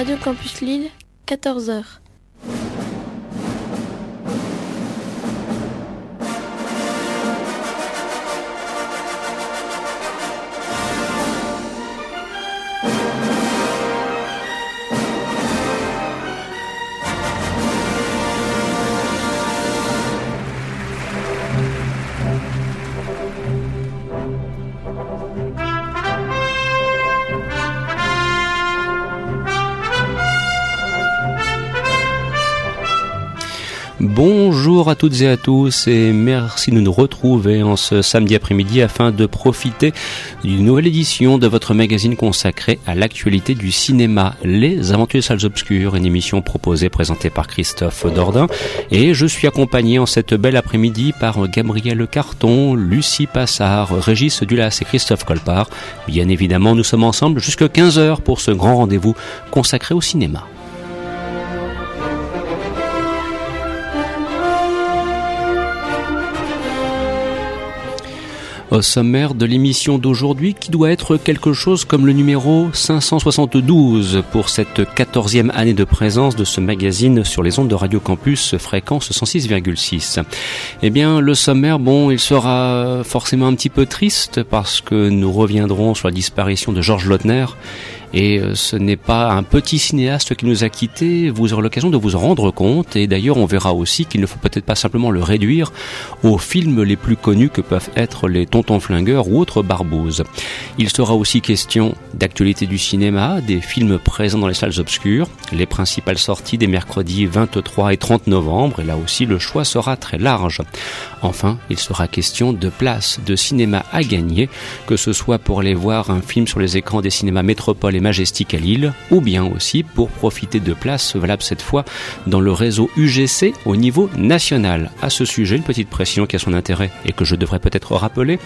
Radio Campus Lille, 14h. Bonjour à toutes et à tous et merci de nous retrouver en ce samedi après-midi afin de profiter d'une nouvelle édition de votre magazine consacré à l'actualité du cinéma, Les Aventures des Salles Obscures, une émission proposée, présentée par Christophe Dordain. Et je suis accompagné en cette belle après-midi par Gabriel Carton, Lucie Passard, Régis Dulas et Christophe Colpart. Bien évidemment, nous sommes ensemble jusqu'à 15h pour ce grand rendez-vous consacré au cinéma. Au sommaire de l'émission d'aujourd'hui qui doit être quelque chose comme le numéro 572 pour cette quatorzième année de présence de ce magazine sur les ondes de Radio Campus fréquence 106,6. Eh bien, le sommaire, bon, il sera forcément un petit peu triste parce que nous reviendrons sur la disparition de Georges Lautner et euh, ce n'est pas un petit cinéaste qui nous a quittés, vous aurez l'occasion de vous en rendre compte. Et d'ailleurs, on verra aussi qu'il ne faut peut-être pas simplement le réduire aux films les plus connus que peuvent être les Tontons Flingueurs ou autres Barbouzes. Il sera aussi question d'actualité du cinéma, des films présents dans les salles obscures, les principales sorties des mercredis 23 et 30 novembre. Et là aussi, le choix sera très large. Enfin, il sera question de places de cinéma à gagner, que ce soit pour aller voir un film sur les écrans des cinémas Métropole Majestic à Lille, ou bien aussi pour profiter de places valables cette fois dans le réseau UGC au niveau national. À ce sujet, une petite précision qui a son intérêt et que je devrais peut-être rappeler.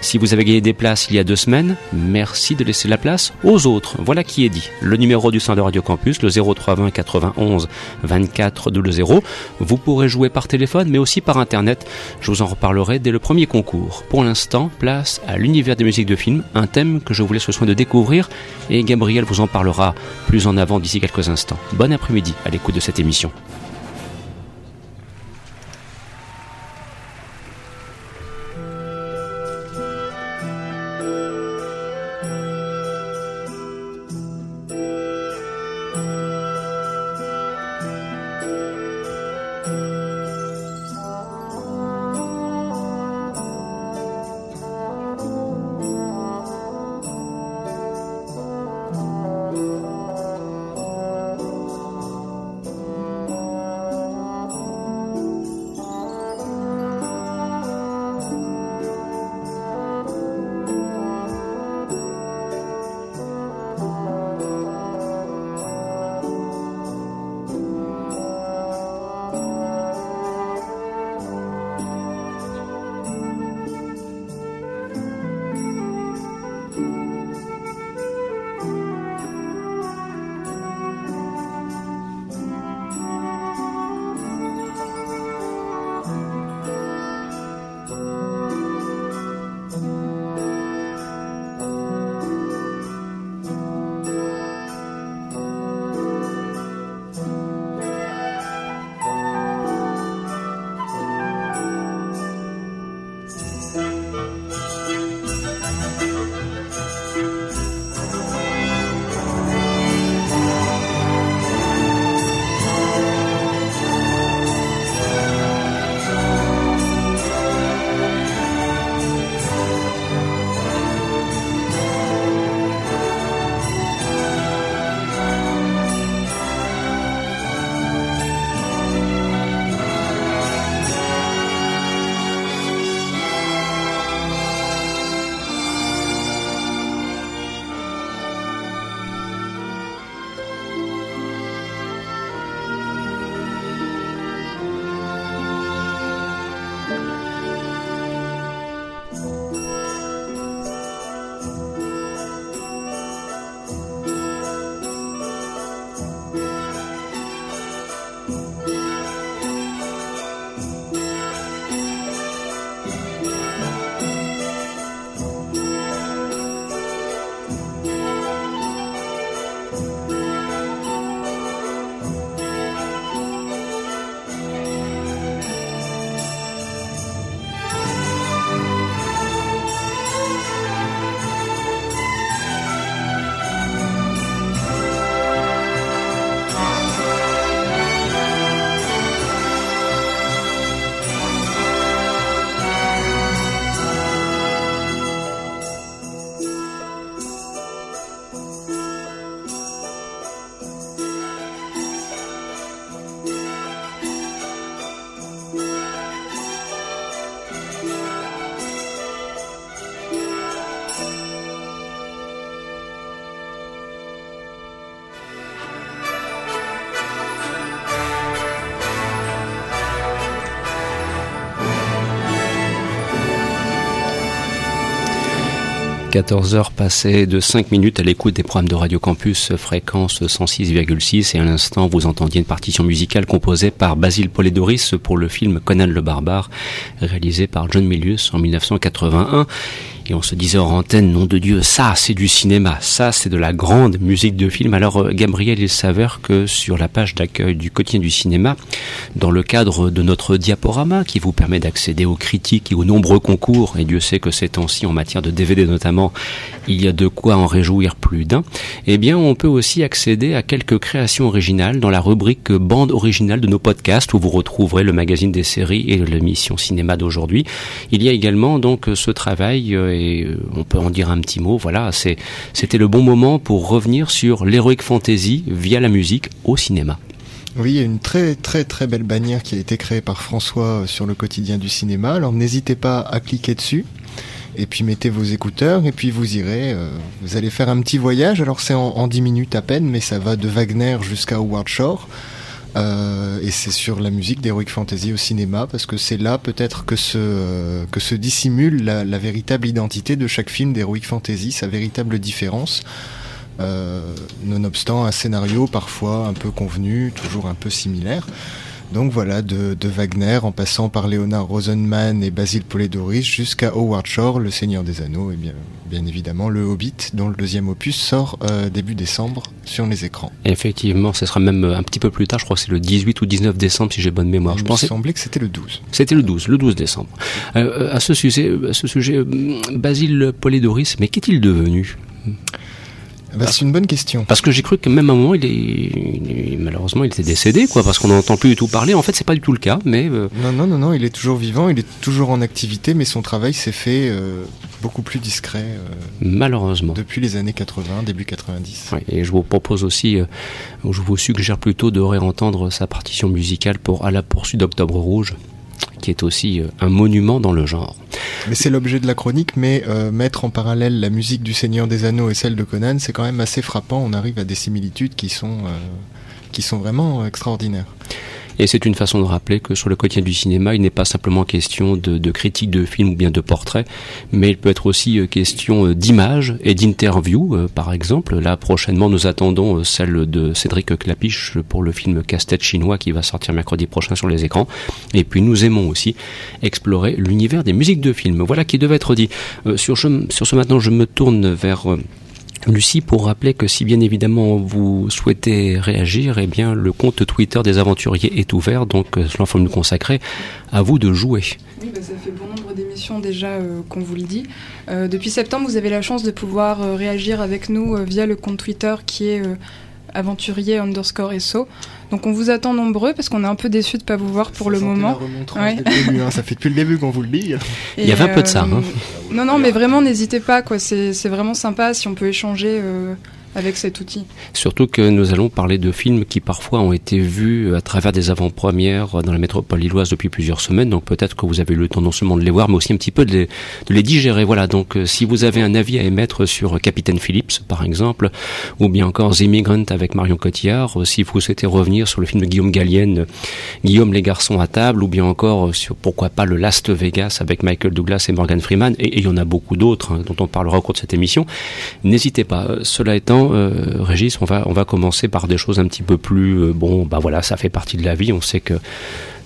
Si vous avez gagné des places il y a deux semaines, merci de laisser la place aux autres. Voilà qui est dit. Le numéro du centre de Radio Campus, le 0320 91 24 00. Vous pourrez jouer par téléphone, mais aussi par Internet. Je vous en reparlerai dès le premier concours. Pour l'instant, place à l'univers des musiques de film, un thème que je vous laisse le soin de découvrir et Gabriel vous en parlera plus en avant d'ici quelques instants. Bon après-midi à l'écoute de cette émission. 14 heures passées de 5 minutes à l'écoute des programmes de Radio Campus fréquence 106,6 et à l'instant vous entendiez une partition musicale composée par Basile Polidoris pour le film Conan le Barbare réalisé par John Milius en 1981 on se disait en antenne, nom de Dieu, ça c'est du cinéma, ça c'est de la grande musique de film. Alors euh, Gabriel, il s'avère que sur la page d'accueil du quotidien du cinéma, dans le cadre de notre diaporama qui vous permet d'accéder aux critiques et aux nombreux concours, et Dieu sait que ces temps-ci en matière de DVD notamment, il y a de quoi en réjouir plus d'un, eh bien on peut aussi accéder à quelques créations originales dans la rubrique bande originale de nos podcasts où vous retrouverez le magazine des séries et l'émission cinéma d'aujourd'hui. Il y a également donc ce travail euh, et euh, on peut en dire un petit mot. Voilà, c'était le bon moment pour revenir sur l'heroic fantasy via la musique au cinéma. Oui, il y a une très très très belle bannière qui a été créée par François euh, sur le quotidien du cinéma. Alors n'hésitez pas à cliquer dessus et puis mettez vos écouteurs et puis vous irez, euh, vous allez faire un petit voyage. Alors c'est en, en 10 minutes à peine, mais ça va de Wagner jusqu'à Howard Shore. Euh, et c'est sur la musique d'Heroic Fantasy au cinéma, parce que c'est là peut-être que se, euh, que se dissimule la, la, véritable identité de chaque film d'Heroic Fantasy, sa véritable différence. Euh, nonobstant un scénario parfois un peu convenu, toujours un peu similaire. Donc voilà, de, de, Wagner en passant par Léonard Rosenman et Basile Polidoris jusqu'à Howard Shore, Le Seigneur des Anneaux et bien, bien évidemment Le Hobbit, dont le deuxième opus sort euh, début décembre sur les écrans. Effectivement, ce sera même euh, un petit peu plus tard, je crois que c'est le 18 ou 19 décembre si j'ai bonne mémoire. Il je me pensais... semblait que c'était le 12. C'était le 12, le 12 décembre. Euh, à ce sujet, à ce sujet Basile Polidoris, mais qu'est-il devenu? Bah, c'est une bonne question. Parce que j'ai cru que même à un moment, il est, il est malheureusement, il était décédé, quoi, parce qu'on n'entend plus du tout parler. En fait, c'est pas du tout le cas, mais. Euh... Non, non, non, non, il est toujours vivant, il est toujours en activité, mais son travail s'est fait euh, beaucoup plus discret. Euh, malheureusement. Depuis les années 80, début 90. Oui, et je vous propose aussi, je vous suggère plutôt de réentendre sa partition musicale pour À la poursuite d'Octobre Rouge qui est aussi un monument dans le genre. Mais c'est l'objet de la chronique, mais euh, mettre en parallèle la musique du Seigneur des Anneaux et celle de Conan, c'est quand même assez frappant. On arrive à des similitudes qui sont, euh, qui sont vraiment extraordinaires. Et c'est une façon de rappeler que sur le quotidien du cinéma, il n'est pas simplement question de, de critique de films ou bien de portraits, mais il peut être aussi question d'images et d'interviews. Par exemple, là prochainement, nous attendons celle de Cédric Clapiche pour le film Casse-tête chinois qui va sortir mercredi prochain sur les écrans. Et puis nous aimons aussi explorer l'univers des musiques de films. Voilà qui devait être dit. Sur, sur ce maintenant, je me tourne vers Lucie, pour rappeler que si bien évidemment vous souhaitez réagir, eh bien le compte Twitter des aventuriers est ouvert, donc cela faut nous consacrer à vous de jouer. Oui, bah, ça fait bon nombre d'émissions déjà euh, qu'on vous le dit. Euh, depuis septembre, vous avez la chance de pouvoir euh, réagir avec nous via le compte Twitter qui est aventurier underscore SO. Donc on vous attend nombreux parce qu'on est un peu déçus de ne pas vous voir pour le moment. Ouais. Début, hein. Ça fait depuis le début qu'on vous le dit. Il y avait un peu de ça. Hein. Non, non, mais vraiment, n'hésitez pas. C'est vraiment sympa si on peut échanger. Euh avec cet outil. Surtout que nous allons parler de films qui parfois ont été vus à travers des avant-premières dans la métropole lilloise depuis plusieurs semaines, donc peut-être que vous avez eu le temps non seulement de les voir, mais aussi un petit peu de les, digérer. Voilà, donc si vous avez un avis à émettre sur Capitaine Phillips, par exemple, ou bien encore The Immigrant avec Marion Cotillard, si vous souhaitez revenir sur le film de Guillaume Gallienne, Guillaume les garçons à table, ou bien encore sur pourquoi pas le Last Vegas avec Michael Douglas et Morgan Freeman, et, et il y en a beaucoup d'autres hein, dont on parlera au cours de cette émission, n'hésitez pas. Cela étant, euh, Régis, on va, on va commencer par des choses un petit peu plus. Euh, bon, bah voilà, ça fait partie de la vie. On sait que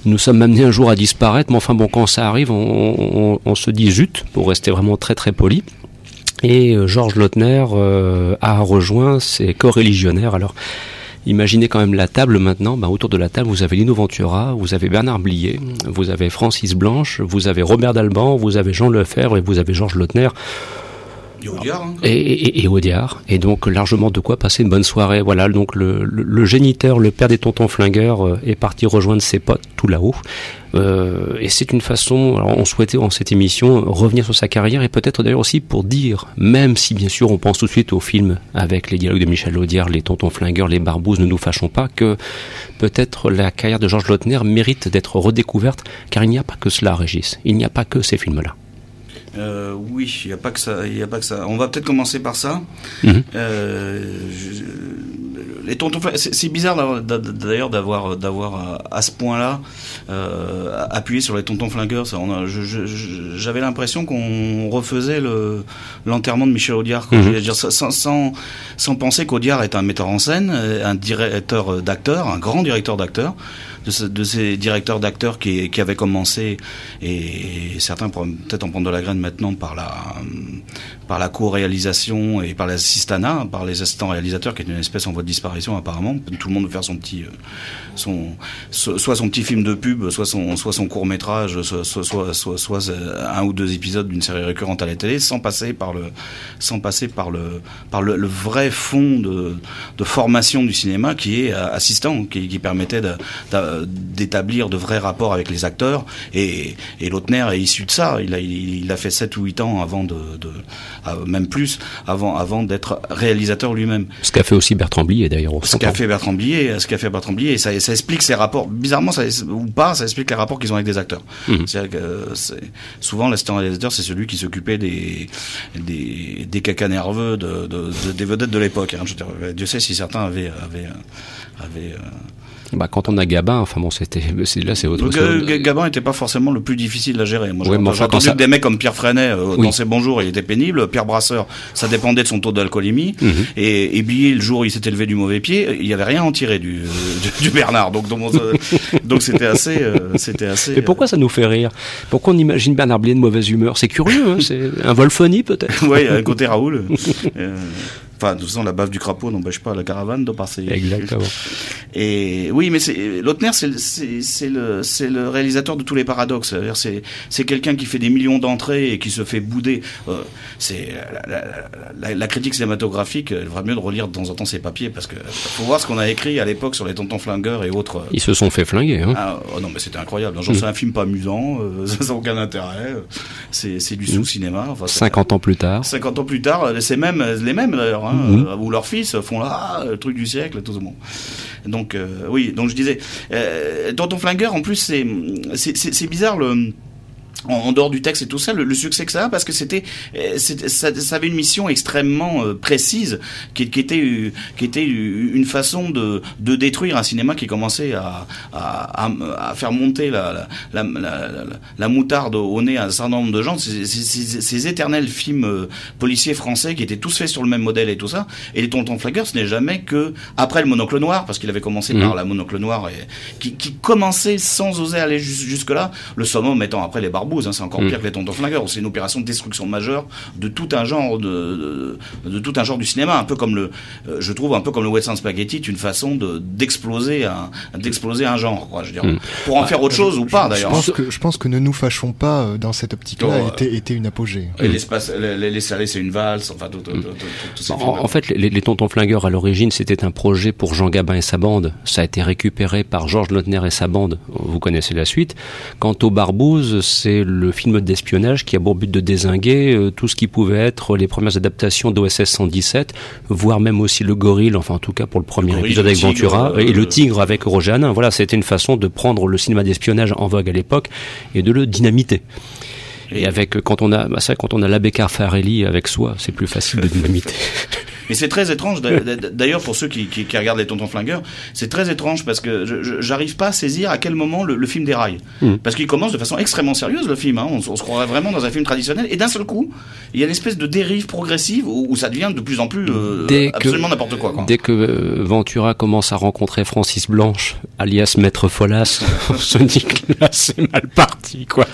nous sommes amenés un jour à disparaître, mais enfin bon, quand ça arrive, on, se dit zut, pour rester vraiment très très poli. Et euh, Georges Lautner a rejoint ses co-religionnaires. Alors, imaginez quand même la table maintenant. Bah, autour de la table, vous avez Lino Ventura, vous avez Bernard Blier, vous avez Francis Blanche, vous avez Robert Dalban, vous avez Jean Lefebvre et vous avez Georges Lautner. Et Audiard, hein, et, Audiard. Et donc largement de quoi passer une bonne soirée. Voilà, donc le, géniteur, le père des tontons flingueurs, euh, est parti rejoindre ses potes tout là-haut. Euh, et c'est une façon, on souhaitait en cette émission revenir sur sa carrière et peut-être d'ailleurs aussi pour dire, même si bien sûr on pense tout de suite au film avec les dialogues de Michel Audiard, les tontons flingueurs, les barbouzes, ne nous fâchons pas, que peut-être la carrière de Georges Lautner mérite d'être redécouverte, car il n'y a pas que cela, Régis. Il n'y a pas que ces films-là. Euh, oui, il n'y a pas que ça. Il a pas que ça. On va peut-être commencer par ça. Mhm. Euh, je, les tontons c'est bizarre d'ailleurs d'avoir d'avoir euh, à ce point-là euh, appuyé sur les tontons flingueurs. J'avais l'impression qu'on refaisait le l'enterrement de Michel Audiard. quoi. Mhm. Je veux dire, sans, sans, penser qu'Audiard est un metteur en scène, un directeur d'acteurs, un grand directeur d'acteurs, de, ce- de ces directeurs d'acteurs qui, qui avaient commencé, et certains pourraient peut-être en prendre de la graine maintenant par la par la co-réalisation et par l'assistanat, par les assistants réalisateurs, qui est une espèce en voie de disparition apparemment. Tout le monde veut faire son petit, euh, son, so- soit son petit film de pub, soit son, soit son court métrage, soit, soit, soit, euh, un ou deux épisodes d'une série récurrente à la télé, sans passer par le, sans passer par le, par le, vrai fond de, formation du cinéma qui est euh, assistant, qui, permettait de- d'établir de vrais rapports avec les acteurs. Et, et Lautner est issu de ça. Il a, il, il a fait 7 ou 8 ans avant de, de même plus, avant, avant d'être réalisateur lui-même. Ce qu'a fait aussi Bertrand Blier d'ailleurs. Ce qu'a fait Bertrand Blier, ce qu'a fait Bertrand Blier, et ça, ça explique ses rapports. Bizarrement, ça, ou pas, ça explique les rapports qu'ils ont avec des acteurs. Mhm. C'est-à-dire que euh, souvent l'assistant réalisateur, c'est celui qui s'occupait des des, des cacas nerveux de, de, de- des vedettes de l'époque. Hein. Dieu sait si certains avaient avaient avaient. euh, Bah, quand on a Gabin, enfin bon, c'était, là c'est autre chose. euh, Ga- Gabin n'était pas forcément le plus difficile à gérer. Moi, Ouais, mais enfin, quand ça- que des mecs comme Pierre Freinet, euh, Oui. dans ses bons jours, il était pénible. Pierre Brasseur, ça dépendait de son taux d'alcoolémie. Mhm. Et, et Billy, le jour où il s'était levé du mauvais pied, il y avait rien à en tirer du, du, du Bernard. Donc, donc, euh, c'était assez, euh, c'était assez. Mais pourquoi ça nous fait rire? Pourquoi on imagine Bernard Blier de mauvaise humeur? C'est curieux, hein c'est un Wolfoni peut-être euh, a un côté Raoul. Enfin, de toute façon, la bave du crapaud n'empêche pas la caravane de passer. Exactement. Et oui, mais c'est Lautner, c'est le- le c'est le réalisateur de tous les paradoxes. C'est c'est quelqu'un qui fait des millions d'entrées et qui se fait bouder. Euh, c'est la, la- la- la critique cinématographique. Il va mieux de relire de temps en temps ses papiers parce que faut voir ce qu'on a écrit à l'époque sur les tontons flingueurs et autres. Ils se sont fait flinguer. Hein. Ah, oh non, mais c'était incroyable. Genre, Mm. c'est un film pas amusant, euh, ça n'a aucun intérêt. C'est du sous-cinéma. Enfin, c'est- 50 ans plus tard. 50 ans plus tard, c'est même les mêmes d'ailleurs, hein, Mhm. euh, où leurs fils font là, ah, le truc du siècle, tout ce monde. Donc euh, oui, donc je disais, euh, Tonton Flingueur, en plus c'est c'est bizarre le en, dehors du texte et tout ça, le, le succès que ça a, parce que c'était, euh, ça, ça avait une mission extrêmement euh, précise, qui, qui était, euh, qui était une façon de, de détruire un cinéma qui commençait à, à, à, à faire monter la, la, la, la, la- la moutarde au nez à un certain nombre de gens. Ces, ces- ces- ces éternels films euh, policiers français qui étaient tous faits sur le même modèle et tout ça. Et les Tontons Flaggeurs, ce n'est jamais que après le Monocle Noir, parce qu'il avait commencé Mhm. par la Monocle Noir, et, qui, qui commençait sans oser aller jus- jusque-là. Le summum étant après les Hein, c'est encore Mhm. pire que les Tontons Flingueurs. C'est une opération de destruction majeure de tout un genre de, de, de tout un genre du cinéma, un peu comme le, euh, je trouve un peu comme le Western Spaghetti, est une façon de d'exploser un d'exploser un genre, quoi. Je veux dire, Mhm. pour en faire autre chose ou pas Je d'ailleurs. pense que je pense que ne nous fâchons pas euh, dans cette optique-là Oh, était, était une apogée. Et l'espace, les, les, salés, c'est une valse, enfin, tout, tout, tout, tout- tous ces films. En, en fait, les, les Tontons Flingueurs, à l'origine, c'était un projet pour Jean Gabin et sa bande. Ça a été récupéré par Georges Lautner et sa bande. Vous connaissez la suite. Quant aux Barbouzes, c'est le film d'espionnage qui a pour but de désinguer euh, tout ce qui pouvait être les premières adaptations d'OSS 117, voire même aussi le gorille, enfin en tout cas pour le premier gorille, épisode avec tigre, Ventura, euh, et le tigre avec Roger Hanin. Voilà, c'était une façon de prendre le cinéma d'espionnage en vogue à l'époque et de le dynamiter. Et, avec quand on a, bah, vrai, quand on a l'abbé Carfarelli avec soi, c'est plus facile de dynamiter. Mais c'est très étrange, d'a- d'a- d'ailleurs, pour ceux qui, qui, qui regardent les Tontons Flingueurs, c'est très étrange parce que j'arrive pas à saisir à quel moment le, le film déraille. Mm. Parce qu'il commence de façon extrêmement sérieuse, le film. Hein. On, se croirait vraiment dans un film traditionnel. Et d'un seul coup, il y a une espèce de dérive progressive où, où ça devient de plus en plus euh, Dès absolument n'importe quoi. quoi. Dès que euh, Ventura commence à rencontrer Francis Blanche, alias Maître Folas, on se dit que là c'est mal parti, quoi.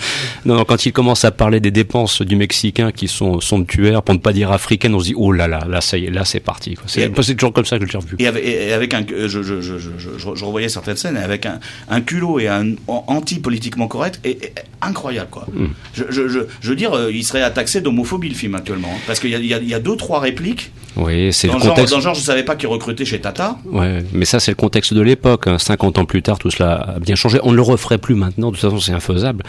Non, non, quand il commence à parler des dépenses du Mexicain qui sont somptuaires, pour ne pas dire africaines, on se dit oh là là, là ça y est, là c'est parti. C'est toujours comme ça que je l'ai revu. Et avec, et avec un, je, je, je, je, je, je revoyais certaines scènes avec un, un culot et un anti-politiquement correct et, et- incroyable quoi. Mm. Je, je, je, je veux dire, euh, il serait attaqué d'homophobie le film actuellement, hein. parce qu'il y y, y a deux trois répliques Oui, c'est le le, genre, contexte. dans genre, je savais pas qu'il recrutait chez Tata. Ouais, mais ça c'est le contexte de l'époque. hein. 50 ans plus tard, tout cela a bien changé. On ne le referait plus maintenant. De toute façon, c'est infaisable.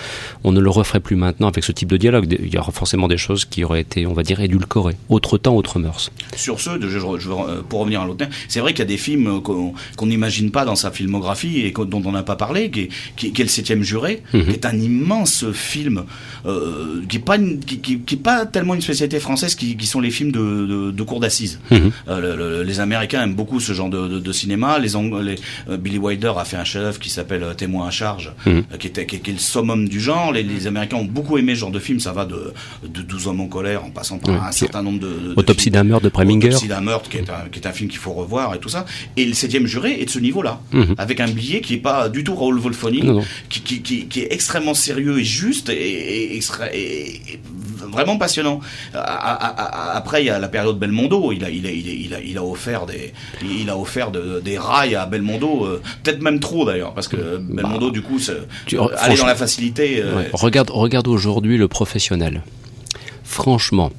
On ne le referait plus maintenant avec ce type de dialogue. Il y aura forcément des choses qui auraient été, on va dire, édulcorées. Autre temps, autre mœurs. Sur ceux, de, je, je, euh, pour revenir à l'autre, c'est vrai qu'il y a des films qu'on n'imagine pas dans sa filmographie et dont on n'a pas parlé, qui est, qui, qui est Le Septième Juré, Mhm. qui est un immense film, euh, qui est pas une- qui, qui- qui est pas tellement une spécialité française, qui, sont les films de, de, de cour d'assises. Mhm. Euh, le- le- les Américains aiment beaucoup ce genre de, cinéma. Les, euh, Billy Wilder a fait un chef-d'œuvre qui s'appelle euh, Témoin à charge, Mhm. euh, qui, était, qui, qui est le summum du genre. Les, les Américains ont beaucoup aimé ce genre de film. Ça va de, de 12 hommes en colère en passant par un certain nombre de, Autopsie d'un meurtre de Preminger. Autopsie d'un meurtre, qui est, un, qui est un film qu'il faut revoir et tout ça. Et le septième juré est de ce niveau-là, Mhm. avec un billet qui est pas du tout Raoul Wolfoni, qui, qui, qui, qui est extrêmement sérieux et juste et, et, extra- et- et vraiment passionnant. Après, il y a la période Belmondo. Il a, il a, il a, il a, offert des, il a offert de- des rails à Belmondo, euh, peut-être même trop d'ailleurs, parce que Belmondo, du coup, Bah, Tu- euh, aller dans la facilité. euh, Ouais. Regarde, regarde aujourd'hui le professionnel. Franchement,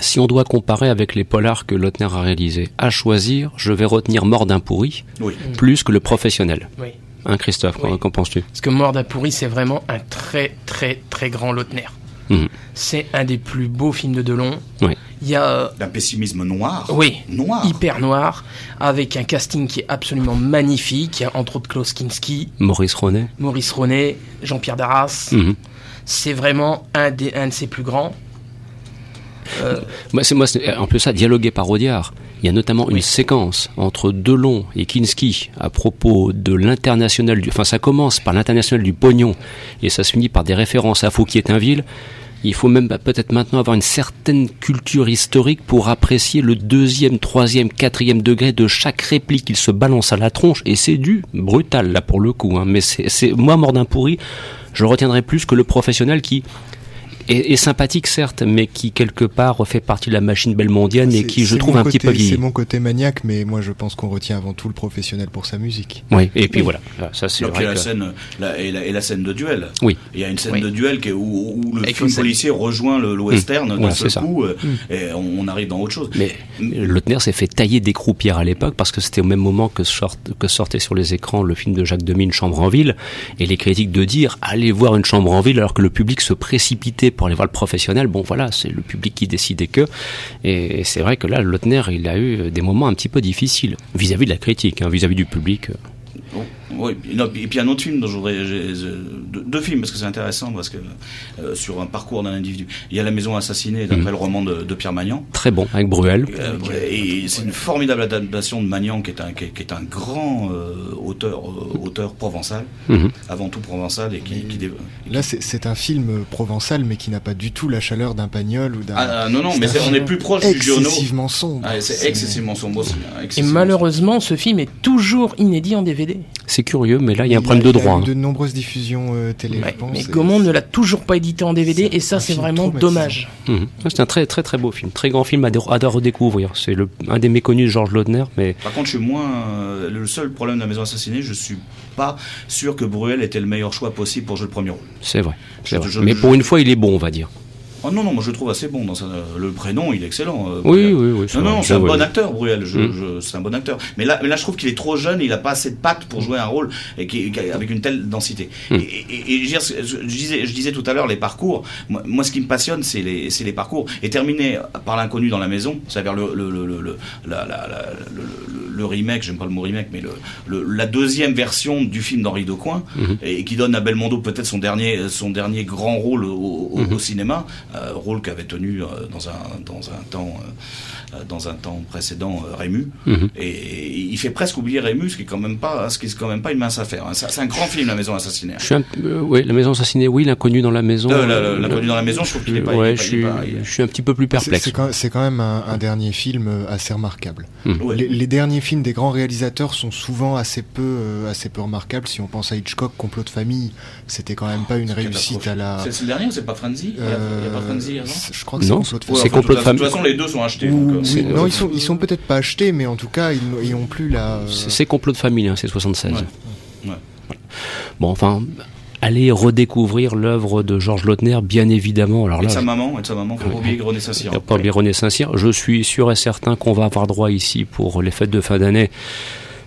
si on doit comparer avec les polars que Lautner a réalisés, à choisir, je vais retenir Mort d'un pourri Oui. plus que le professionnel. Oui. Hein, Christophe, qu'en Oui. qu'en penses-tu? Parce que Mort d'un pourri, c'est vraiment un très très très grand Lautner. Mhm. C'est un des plus beaux films de Delon. Oui. Il y a euh, D'un pessimisme noir. Oui. Noir. hyper noir, avec un casting qui est absolument magnifique. Il y a entre autres Klaus Kinski, Maurice Ronet Maurice Ronet, Jean-Pierre Darras. Mhm. C'est vraiment un, des, un de ses plus grands. Euh, Moi, moi, en plus ça, dialogué par Audiard. Il y a notamment une séquence entre Delon et Kinski à propos de l'international du, enfin, ça commence par l'international du pognon et ça se finit par des références à Fouquier-Tinville. Il faut même peut-être maintenant avoir une certaine culture historique pour apprécier le deuxième, troisième, quatrième degré de chaque réplique qu'il se balance à la tronche et c'est du brutal là pour le coup. Hein. Mais c'est, c'est moi mort d'un pourri, je retiendrai plus que le professionnel qui est sympathique certes, mais qui quelque part fait partie de la machine belmondienne et qui je trouve un petit peu vieilli. C'est mon côté maniaque, mais moi je pense qu'on retient avant tout le professionnel pour sa musique. Oui, et puis voilà, ça c'est Donc il y vrai a la que- scène, la, et, la, et la scène de duel. Oui. Il y a une scène Oui. de duel qui est où, où le film policier rejoint le, le western d'un Voilà, seul c'est ça. coup, euh, et on, on arrive dans autre chose. Mais Lautner s'est fait tailler des croupières à l'époque parce que c'était au même moment que, sort- que sortait sur les écrans le film de Jacques Demy, Une chambre en ville, et les critiques de dire allez voir une chambre en ville alors que le public se précipitait pour aller voir le professionnel. Bon voilà, c'est le public qui décidait que. Et c'est vrai que là, Lautner, il a eu des moments un petit peu difficiles vis-à-vis de la critique, hein, vis-à-vis du public. Oui, et non, et puis un autre film dont je voudrais, j'ai- deux, films parce que c'est intéressant parce que euh, sur un parcours d'un individu, il y a La Maison assassinée d'après le roman de, de Pierre Magnan. Très bon, avec Bruel. Euh, et c'est une formidable adaptation de Magnan qui est un, qui est, qui est un grand euh, auteur, euh, auteur provençal, Mhm. avant tout provençal et qui, qui dé- Là, c'est un film provençal, mais qui n'a pas du tout la chaleur d'un pagnol ou d'un. Ah, ah, non non, mais on est plus proche du Giono. excessivement sombre. Ah, c'est excessivement sombre aussi. hein, et malheureusement, ce film est toujours inédit en DVD. C'est curieux, mais là, il y a un Il problème de il droit. eu hein. de nombreuses diffusions euh, télé, Ouais, je pense. mais Gaumont ne l'a toujours pas édité en DVD, et ça, c'est vraiment dommage. Mhm. C'est un très très très beau film, très grand film à, dé- à redécouvrir. C'est le un des méconnus de Georges Lautner, mais Par contre, je suis moins. euh, le seul problème de la maison assassinée, je suis pas sûr que Bruel était le meilleur choix possible pour jouer le premier rôle. c'est vrai. Je- vrai. je- mais je- pour une fois, il est bon, on va dire. Oh non, non, moi je le trouve assez bon dans sa- le prénom, il est excellent. euh, Oui, oui, oui. Non, non, c'est un bon acteur, Bruel. Je, Mm. je- c'est un bon acteur. Mais là, mais là, je trouve qu'il est trop jeune. Il a pas assez de pattes pour jouer un rôle et qui, avec une telle densité. Mm. Et, et- et je, disais, je disais tout à l'heure les parcours. Moi, moi, ce qui me passionne, c'est les, c'est les parcours. Et terminer par l'inconnu dans la maison, c'est-à-dire le, le, le, le, le- la- la- la- le, remake, j'aime pas le mot remake, mais le, le- la deuxième version du film d'Henri Decoing, Mhm. et qui donne à Belmondo peut-être son dernier, son dernier grand rôle au, au- Mhm. au cinéma, rôle qu'avait tenu euh, dans un dans un temps euh, euh, dans un temps précédent euh, Rému. Mhm. Et il fait presque oublier Rému, ce qui est quand même pas ce qui est quand même pas une mince affaire. hein. C'est un grand film, La Maison assassinée. Je suis un, euh, ouais, la maison assassinée, oui, l'inconnu dans la maison. Euh, euh, L'inconnu dans la maison, je trouve qu'il est pas- il est je suis, pas- il est- je suis un petit peu plus perplexe. c'est quand, même un, un dernier film euh, assez remarquable. Ouais. Les, les derniers films des grands réalisateurs sont souvent assez peu, euh, assez peu remarquables. Si on pense à Hitchcock, Complot de famille, c'était quand même pas une réussite à la. C'est le dernier ou c'est pas Frenzy? Il pas euh, je crois que Non, c'est Complot de famille. c'est complot de toute famille. toute façon, les deux sont achetés. Ou- donc, euh, non, ils sont, ils sont peut-être pas achetés, mais en tout cas, ils, n'ont- plus la. euh, C'est complot de famille, hein, c'est 76. Ouais. Ouais. Bon, enfin, allez redécouvrir l'œuvre de Georges Lautner, bien évidemment. Alors Et de là, sa maman, et de sa maman, faut pas oublier René a pas oublié René Saint-Cyr. Je suis sûr et certain qu'on va avoir droit ici pour les fêtes de fin d'année.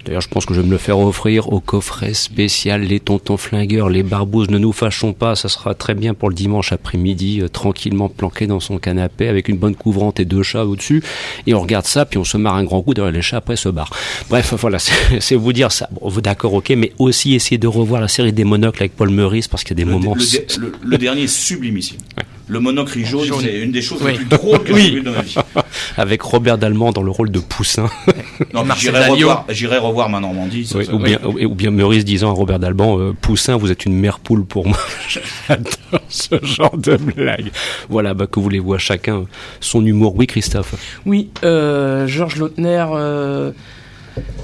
D'ailleurs, je pense que je vais me le faire offrir au coffret spécial Les Tontons Flingueurs, les Barbouzes. Ne nous fâchons pas, ça sera très bien pour le dimanche après-midi, euh, tranquillement planqué dans son canapé avec une bonne couvrante et deux chats au-dessus. Et on regarde ça, puis on se marre un grand coup derrière les chats après se barre. Bref, voilà, c'est vous dire ça. Bon, vous d'accord, ok, mais aussi essayer de revoir la série des monocles avec Paul Meurice parce qu'il y a des Le, moments. le- le- le dernier est sublimissime. Ouais. Le monocle jaune, Jaune. c'est une des choses Oui. les plus drôles que j'ai vues de ma vie. avec Robert Dallemand dans le rôle de Poussin. Non, j'irai revoir, j'irai revoir ma Normandie. ça, Oui, ça, ou, bien, ou, ou bien Meurice disant à Robert Dalban, euh, Poussin, vous êtes une mère poule pour moi. J'adore ce genre de blague. Voilà, bah, que voulez-vous à chacun son humour. Oui, Christophe. Oui, euh, Georges Lautner euh,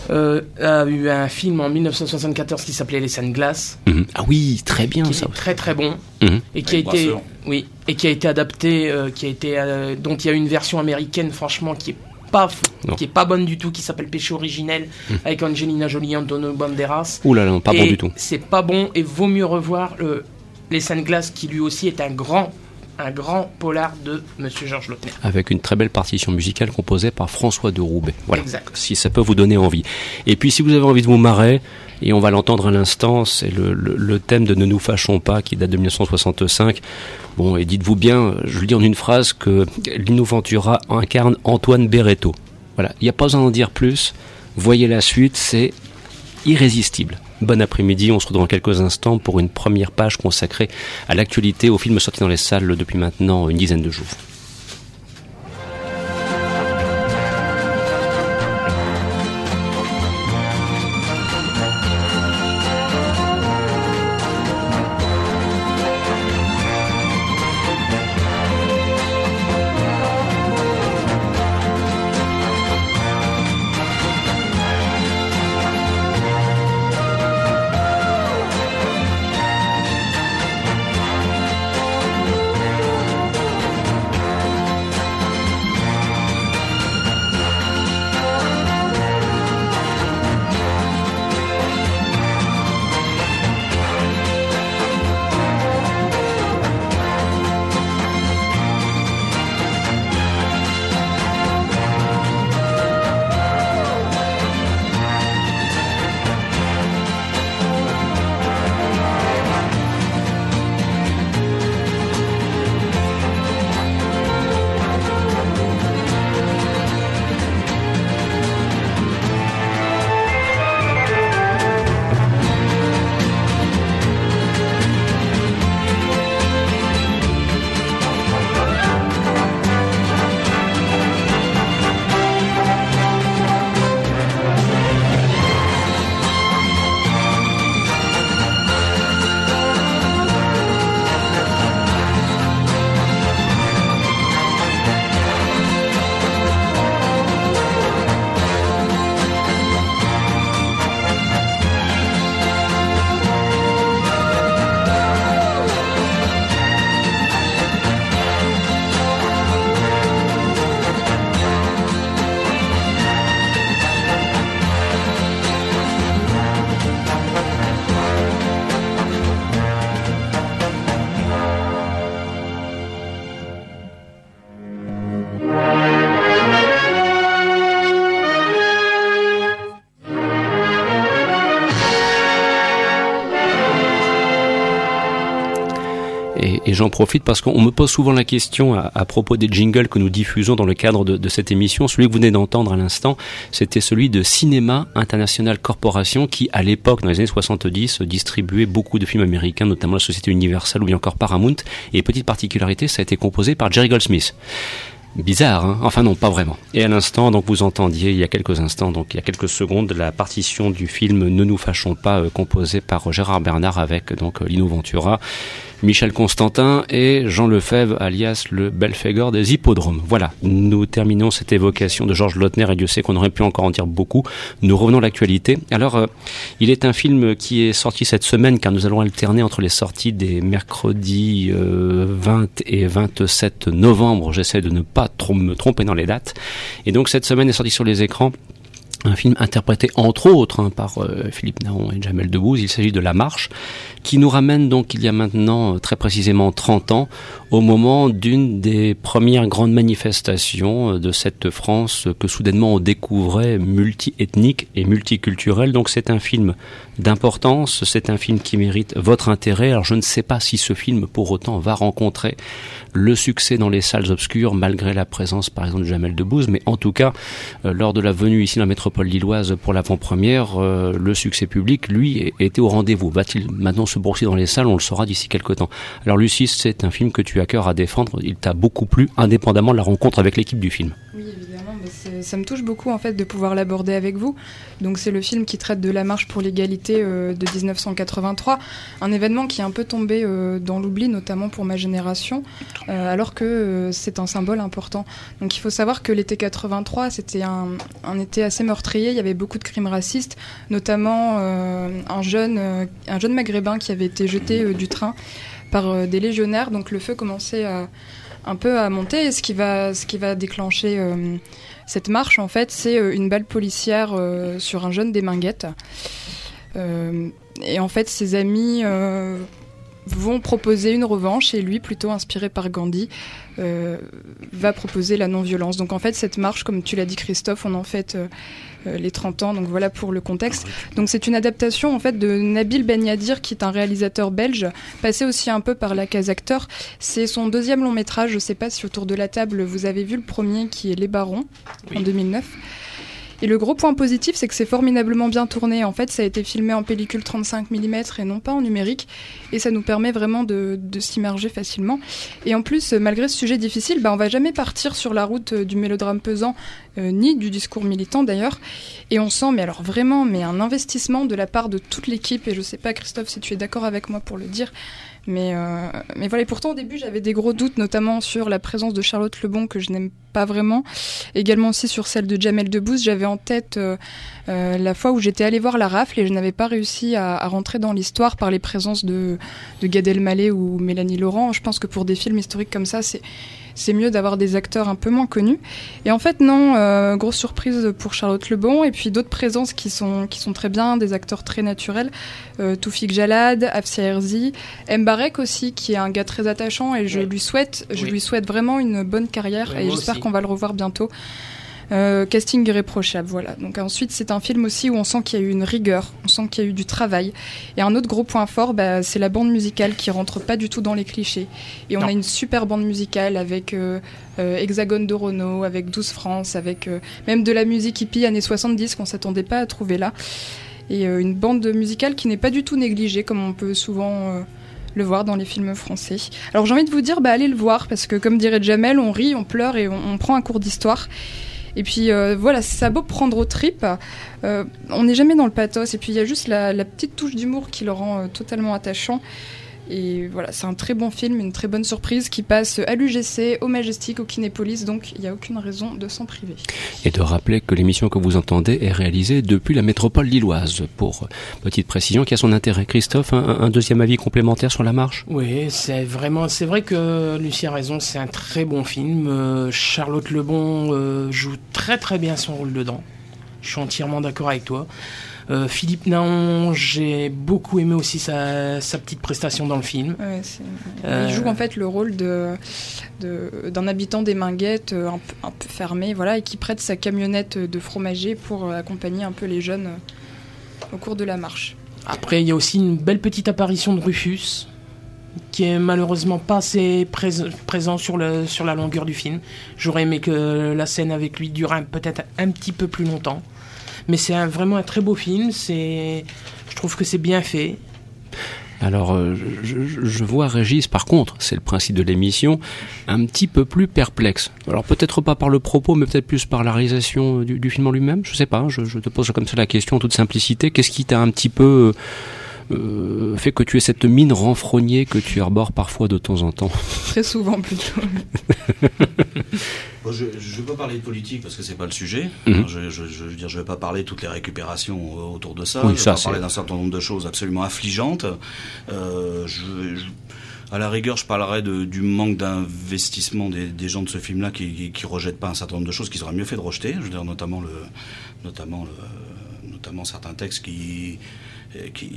euh, a eu un film en 1974 qui s'appelait Les Scènes Glaces, Mhm. Ah oui, très bien qui ça. est très très bon Mhm. et qui a été, Brasseur. Oui, et qui a été adapté, euh, qui a été, euh, dont il y a une version américaine, franchement, qui est pas, fou- qui est pas bonne du tout, qui s'appelle Péché originel, avec Angelina Jolie, Antonio Banderas. Ouh là là, non, pas bon du tout. C'est pas bon et vaut mieux revoir le, Les Scènes Glaces, qui lui aussi est un grand, un grand polar de Monsieur Georges Lautner. Avec une très belle partition musicale composée par François de Roubaix. Voilà. Exact. Si ça peut vous donner envie. Et puis si vous avez envie de vous marrer, et on va l'entendre à l'instant, c'est le, le- le thème de Ne nous fâchons pas qui date de 1965. Bon, et dites-vous bien, je le dis en une phrase, que Lino Ventura incarne Antoine Berretto. Voilà, il n'y a pas besoin d'en dire plus. Voyez la suite, c'est irrésistible. Bon après-midi, on se retrouve dans quelques instants pour une première page consacrée à l'actualité, aux films sortis dans les salles depuis maintenant une dizaine de jours. J'en profite parce qu'on me pose souvent la question à, propos des jingles que nous diffusons dans le cadre de, de cette émission. Celui que vous venez d'entendre à l'instant, c'était celui de Cinéma International Corporation qui, à l'époque, dans les années 70, distribuait beaucoup de films américains, notamment la société Universal ou bien encore Paramount. Et petite particularité, ça a été composé par Jerry Goldsmith. Bizarre, hein? Enfin non, pas vraiment. Et à l'instant, donc vous entendiez il y a quelques instants, donc il y a quelques secondes, la partition du film Ne nous fâchons pas, euh, composée par Gérard Bernard avec donc euh, Lino Ventura, Michel Constantin et Jean Lefebvre, alias le Belphégor des hippodromes. Voilà, nous terminons cette évocation de Georges Lautner et Dieu sait qu'on aurait pu encore en dire beaucoup. Nous revenons à l'actualité. Alors, euh, il est un film qui est sorti cette semaine car nous allons alterner entre les sorties des mercredis euh, 20 et 27 novembre. J'essaie de ne pas trop me tromper dans les dates. Et donc cette semaine est sorti sur les écrans un film interprété entre autres hein, par euh, Philippe Naon et Jamel Debbouze. Il s'agit de La Marche, qui nous ramène donc il y a maintenant euh, très précisément 30 ans au moment d'une des premières grandes manifestations euh, de cette France que soudainement on découvrait multiethnique et multiculturelle. Donc c'est un film d'importance, c'est un film qui mérite votre intérêt. Alors je ne sais pas si ce film pour autant va rencontrer le succès dans les salles obscures malgré la présence par exemple de Jamel Debbouze, mais en tout cas lors de la venue ici dans la métropole lilloise pour l'avant-première, le succès public lui était au rendez-vous. Va-t-il maintenant se boursier dans les salles, on le saura d'ici quelques temps. Alors Lucie, c'est un film que tu as cœur à défendre, il t'a beaucoup plu, indépendamment de la rencontre avec l'équipe du film. Ça me touche beaucoup en fait de pouvoir l'aborder avec vous. Donc c'est le film qui traite de la marche pour l'égalité euh, de 1983, un événement qui est un peu tombé euh, dans l'oubli, notamment pour ma génération, euh, alors que c'est un symbole important. Donc il faut savoir que l'été 83, c'était un, été assez meurtrier, il y avait beaucoup de crimes racistes, notamment un, jeune, un jeune maghrébin qui avait été jeté du train par des légionnaires, donc le feu commençait à, un peu à monter, et ce qui va, déclencher cette marche, en fait, c'est euh, une balle policière euh, sur un jeune des Minguettes. Euh, et en fait, ses amis vont proposer une revanche et lui, plutôt inspiré par Gandhi, va proposer la non-violence. Donc en fait, cette marche, comme tu l'as dit Christophe, on en fait euh, les 30 ans. Donc voilà pour le contexte. Donc c'est une adaptation en fait de Nabil Ben Yadir, qui est un réalisateur belge, passé aussi un peu par la case acteur. C'est son deuxième long métrage. Je ne sais pas si autour de la table vous avez vu le premier, qui est Les Barons en 2009. Et le gros point positif, c'est que c'est formidablement bien tourné. En fait, ça a été filmé en pellicule 35 mm et non pas en numérique. Et ça nous permet vraiment de, s'immerger facilement. Et en plus, malgré ce sujet difficile, bah, on va jamais partir sur la route euh, du mélodrame pesant, euh, ni du discours militant d'ailleurs. Et on sent, mais alors vraiment, mais un investissement de la part de toute l'équipe. Et je sais pas, Christophe, si tu es d'accord avec moi pour le dire, mais, euh, mais voilà, et pourtant au début j'avais des gros doutes, notamment sur la présence de Charlotte Lebon que je n'aime pas vraiment. Également aussi sur celle de Jamel Debbouze. J'avais en tête euh, euh, la fois où j'étais allée voir La Rafle et je n'avais pas réussi à, à rentrer dans l'histoire par les présences de, de Gad Elmaleh ou Mélanie Laurent. Je pense que pour des films historiques comme ça, c'est c'est mieux d'avoir des acteurs un peu moins connus. Et en fait, non, euh, grosse surprise pour Charlotte Lebon, et puis d'autres présences qui sont, qui sont très bien, des acteurs très naturels. Euh, Toufik Jalad, Afsia Herzi, Mbarek aussi, qui est un gars très attachant, et je lui souhaite, je lui souhaite vraiment une bonne carrière, et j'espère qu'on va le revoir bientôt. Euh, casting irréprochable, voilà. Donc ensuite, c'est un film aussi où on sent qu'il y a eu une rigueur, on sent qu'il y a eu du travail. Et un autre gros point fort, bah, c'est la bande musicale qui rentre pas du tout dans les clichés. Et on a une super bande musicale avec euh, euh, Hexagone de Renault, avec 12 France, avec même de la musique hippie années 70 qu'on s'attendait pas à trouver là. Et une bande musicale qui n'est pas du tout négligée, comme on peut souvent le voir dans les films français. Alors j'ai envie de vous dire, bah, allez le voir, parce que comme dirait Jamel, on rit, on pleure et on prend un cours d'histoire. Et puis euh, voilà, ça beau prendre au trip, euh, on n'est jamais dans le pathos. Et puis il y a juste la, petite touche d'humour qui le rend euh, totalement attachant. Et voilà, c'est un très bon film, une très bonne surprise qui passe à l'UGC, au Majestic, au Kinépolis, donc il n'y a aucune raison de s'en priver. Et de rappeler que l'émission que vous entendez est réalisée depuis la métropole lilloise, pour petite précision qui a son intérêt. Christophe, un, deuxième avis complémentaire sur la marche? Oui, c'est vraiment, c'est vrai que Lucie a raison, c'est un très bon film. Euh, Charlotte Lebon euh, joue très très bien son rôle dedans. Je suis entièrement d'accord avec toi. Euh, Philippe Naon, j'ai beaucoup aimé aussi sa, petite prestation dans le film. il joue en fait le rôle de, d'un habitant des Minguettes un peu, un peu, fermé, voilà, et qui prête sa camionnette de fromager pour accompagner un peu les jeunes au cours de la marche. Après, il y a aussi une belle petite apparition de Rufus, qui est malheureusement pas assez présent sur, le, sur la longueur du film. J'aurais aimé que la scène avec lui dure peut-être un petit peu plus longtemps. Mais c'est vraiment un très beau film. C'est, je trouve que c'est bien fait. Alors, euh, je, vois Régis, par contre, c'est le principe de l'émission, un petit peu plus perplexe. Alors peut-être pas par le propos, mais peut-être plus par la réalisation du, film en lui-même. Je sais pas. Je, je, te pose comme ça la question en toute simplicité. Qu'est-ce qui t'a un petit peu euh, fait que tu aies cette mine renfrognée que tu arbores parfois de temps en temps Très souvent plutôt. je ne vais pas parler de politique parce que c'est pas le sujet. Mhm. je, je, je, veux dire, je vais pas parler de toutes les récupérations autour de ça. je vais pas parler d'un certain nombre de choses absolument affligeantes. Euh, je, À la rigueur, je parlerai de, du manque d'investissement des, des, gens de ce film-là qui, qui, qui, rejettent pas un certain nombre de choses qu'ils auraient mieux fait de rejeter. Je veux dire, notamment le, notamment le, notamment certains textes qui qui,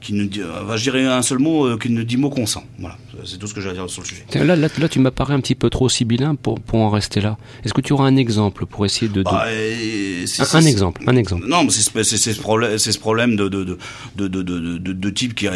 qui ne dit, euh, je dirais un seul mot, euh, qui ne dit mot consent. Voilà, c'est tout ce que j'ai à dire sur le sujet. Là, là, là tu m'apparais un petit peu trop sibyllin pour, pour en rester là. Est-ce que tu auras un exemple pour essayer de... de... Bah, un, un, exemple, un exemple. Non, mais c'est ce problème, c'est ce problème de de de de de de, de, de type qui,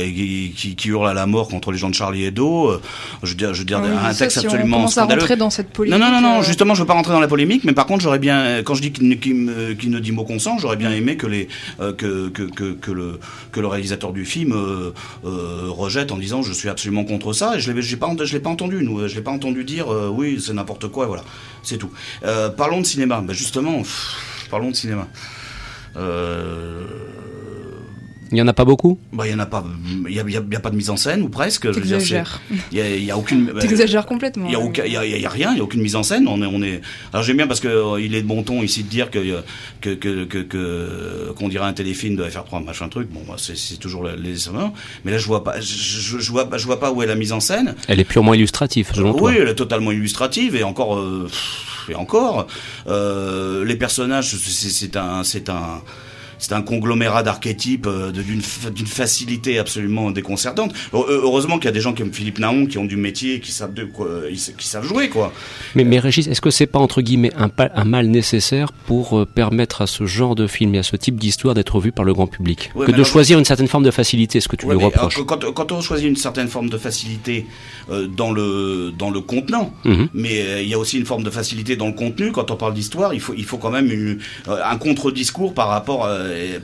qui, qui hurle à la mort contre les gens de Charlie Hebdo. Je veux dire, je veux dire oui, un texte si absolument on scandaleux. À rentrer dans cette polémique, non, non, non, non, euh... justement, je veux pas rentrer dans la polémique, mais par contre, j'aurais bien, quand je dis qu'il ne, qu qu ne dit mot consent, j'aurais bien aimé que les euh, que, que que que le que le réalisateur du film euh, euh, rejette en disant je suis absolument contre ça et je l'ai pas je l'ai pas entendu je l'ai pas entendu dire euh, oui c'est n'importe quoi voilà. C'est tout. Parlons de cinéma. Ben justement parlons de cinéma il y en a pas beaucoup bah, Il y en a pas. Il y a, y a, y a pas de mise en scène ou presque. T'exagères. Il y a, y a aucune. T'exagères complètement. Il y a aucun. Il y a, y a, rien. Il y a aucune mise en scène. On est. On est. Alors j'aime bien parce que euh, il est de bon ton ici de dire que que que que que qu'on dirait un téléfilm de FR3 machin truc. Bon, c'est toujours les Mais là je vois pas. Je, je, vois pas. Je vois pas où est la mise en scène. Elle est purement illustrative, selon. Oui, elle est totalement illustrative et encore. Euh, et encore, euh, les personnages, c'est un, c'est un, c'est un conglomérat d'archétypes euh, d'une facilité absolument déconcertante. Heureusement qu'il y a des gens comme Philippe Naon qui ont du métier, qui savent de quoi, qui savent jouer quoi. Mais, mais Régis, est-ce que c'est pas entre guillemets un, un, mal nécessaire pour euh, permettre à ce genre de film et à ce type d'histoire d'être vu par le grand public ouais, que de alors, choisir une certaine forme de facilité, ce que tu ouais, lui reproches alors, quand, quand, on choisit une certaine forme de facilité euh, dans le dans le contenant, mm -hmm. mais il euh, y a aussi une forme de facilité dans le contenu. Quand on parle d'histoire, il faut il faut quand même une, un contre-discours par rapport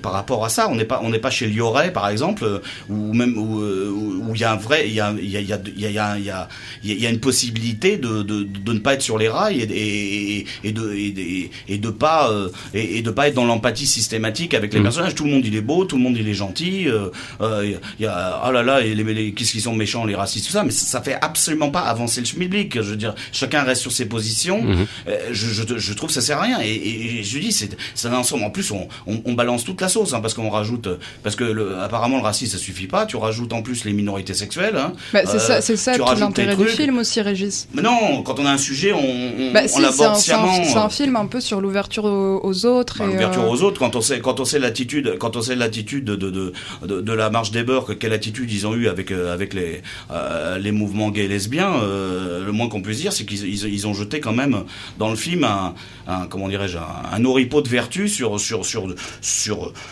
par rapport à ça. On n'est pas, on n'est pas chez Lioré, par exemple, ou même où il y a un vrai, il y a, il y a, il y a, il y a, une possibilité de, de, de ne pas être sur les rails et, et, et de, et, et de pas, et, de pas être dans l'empathie systématique avec les Mhm. personnages. Tout le monde il est beau, tout le monde il est gentil. Euh, il y a, oh là là, les, les, qu'est-ce qu'ils sont méchants, les racistes, tout ça. Mais ça, ça fait absolument pas avancer le schmilblick. Je veux dire, chacun reste sur ses positions. Mhm. Je, je, je trouve que ça sert à rien. Et, je dis, c'est, c'est un ensemble. En plus, on, on, on balance toute la sauce, hein, parce qu'on rajoute, parce que le, apparemment le racisme ça suffit pas. Tu rajoutes en plus les minorités sexuelles. Hein. Bah, c'est Euh, ça, c'est ça tu tout rajoutes l'intérêt du film aussi, Régis. Mais non, quand on a un sujet, on, on, Bah, on si, c'est l'aborde un, c'est un- sciemment. c'est un film un peu sur l'ouverture aux, aux autres. Bah, l'ouverture euh, aux autres quand on sait quand on sait l'attitude quand on sait l'attitude de de, de de de la marche des beurs que quelle attitude ils ont eu avec euh, avec les euh, les mouvements gays et lesbiens euh, le moins qu'on puisse dire c'est qu'ils ils, ils ont jeté quand même dans le film un, un comment dirais-je un, un oripeau de vertu sur sur sur sur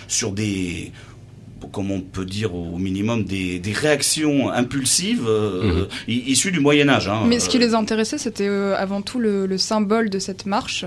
sur des comme on peut dire au minimum des, des réactions impulsives euh, i- issues du Moyen Âge. Hein. Mais ce qui les intéressait, c'était euh, avant tout le, le symbole de cette marche.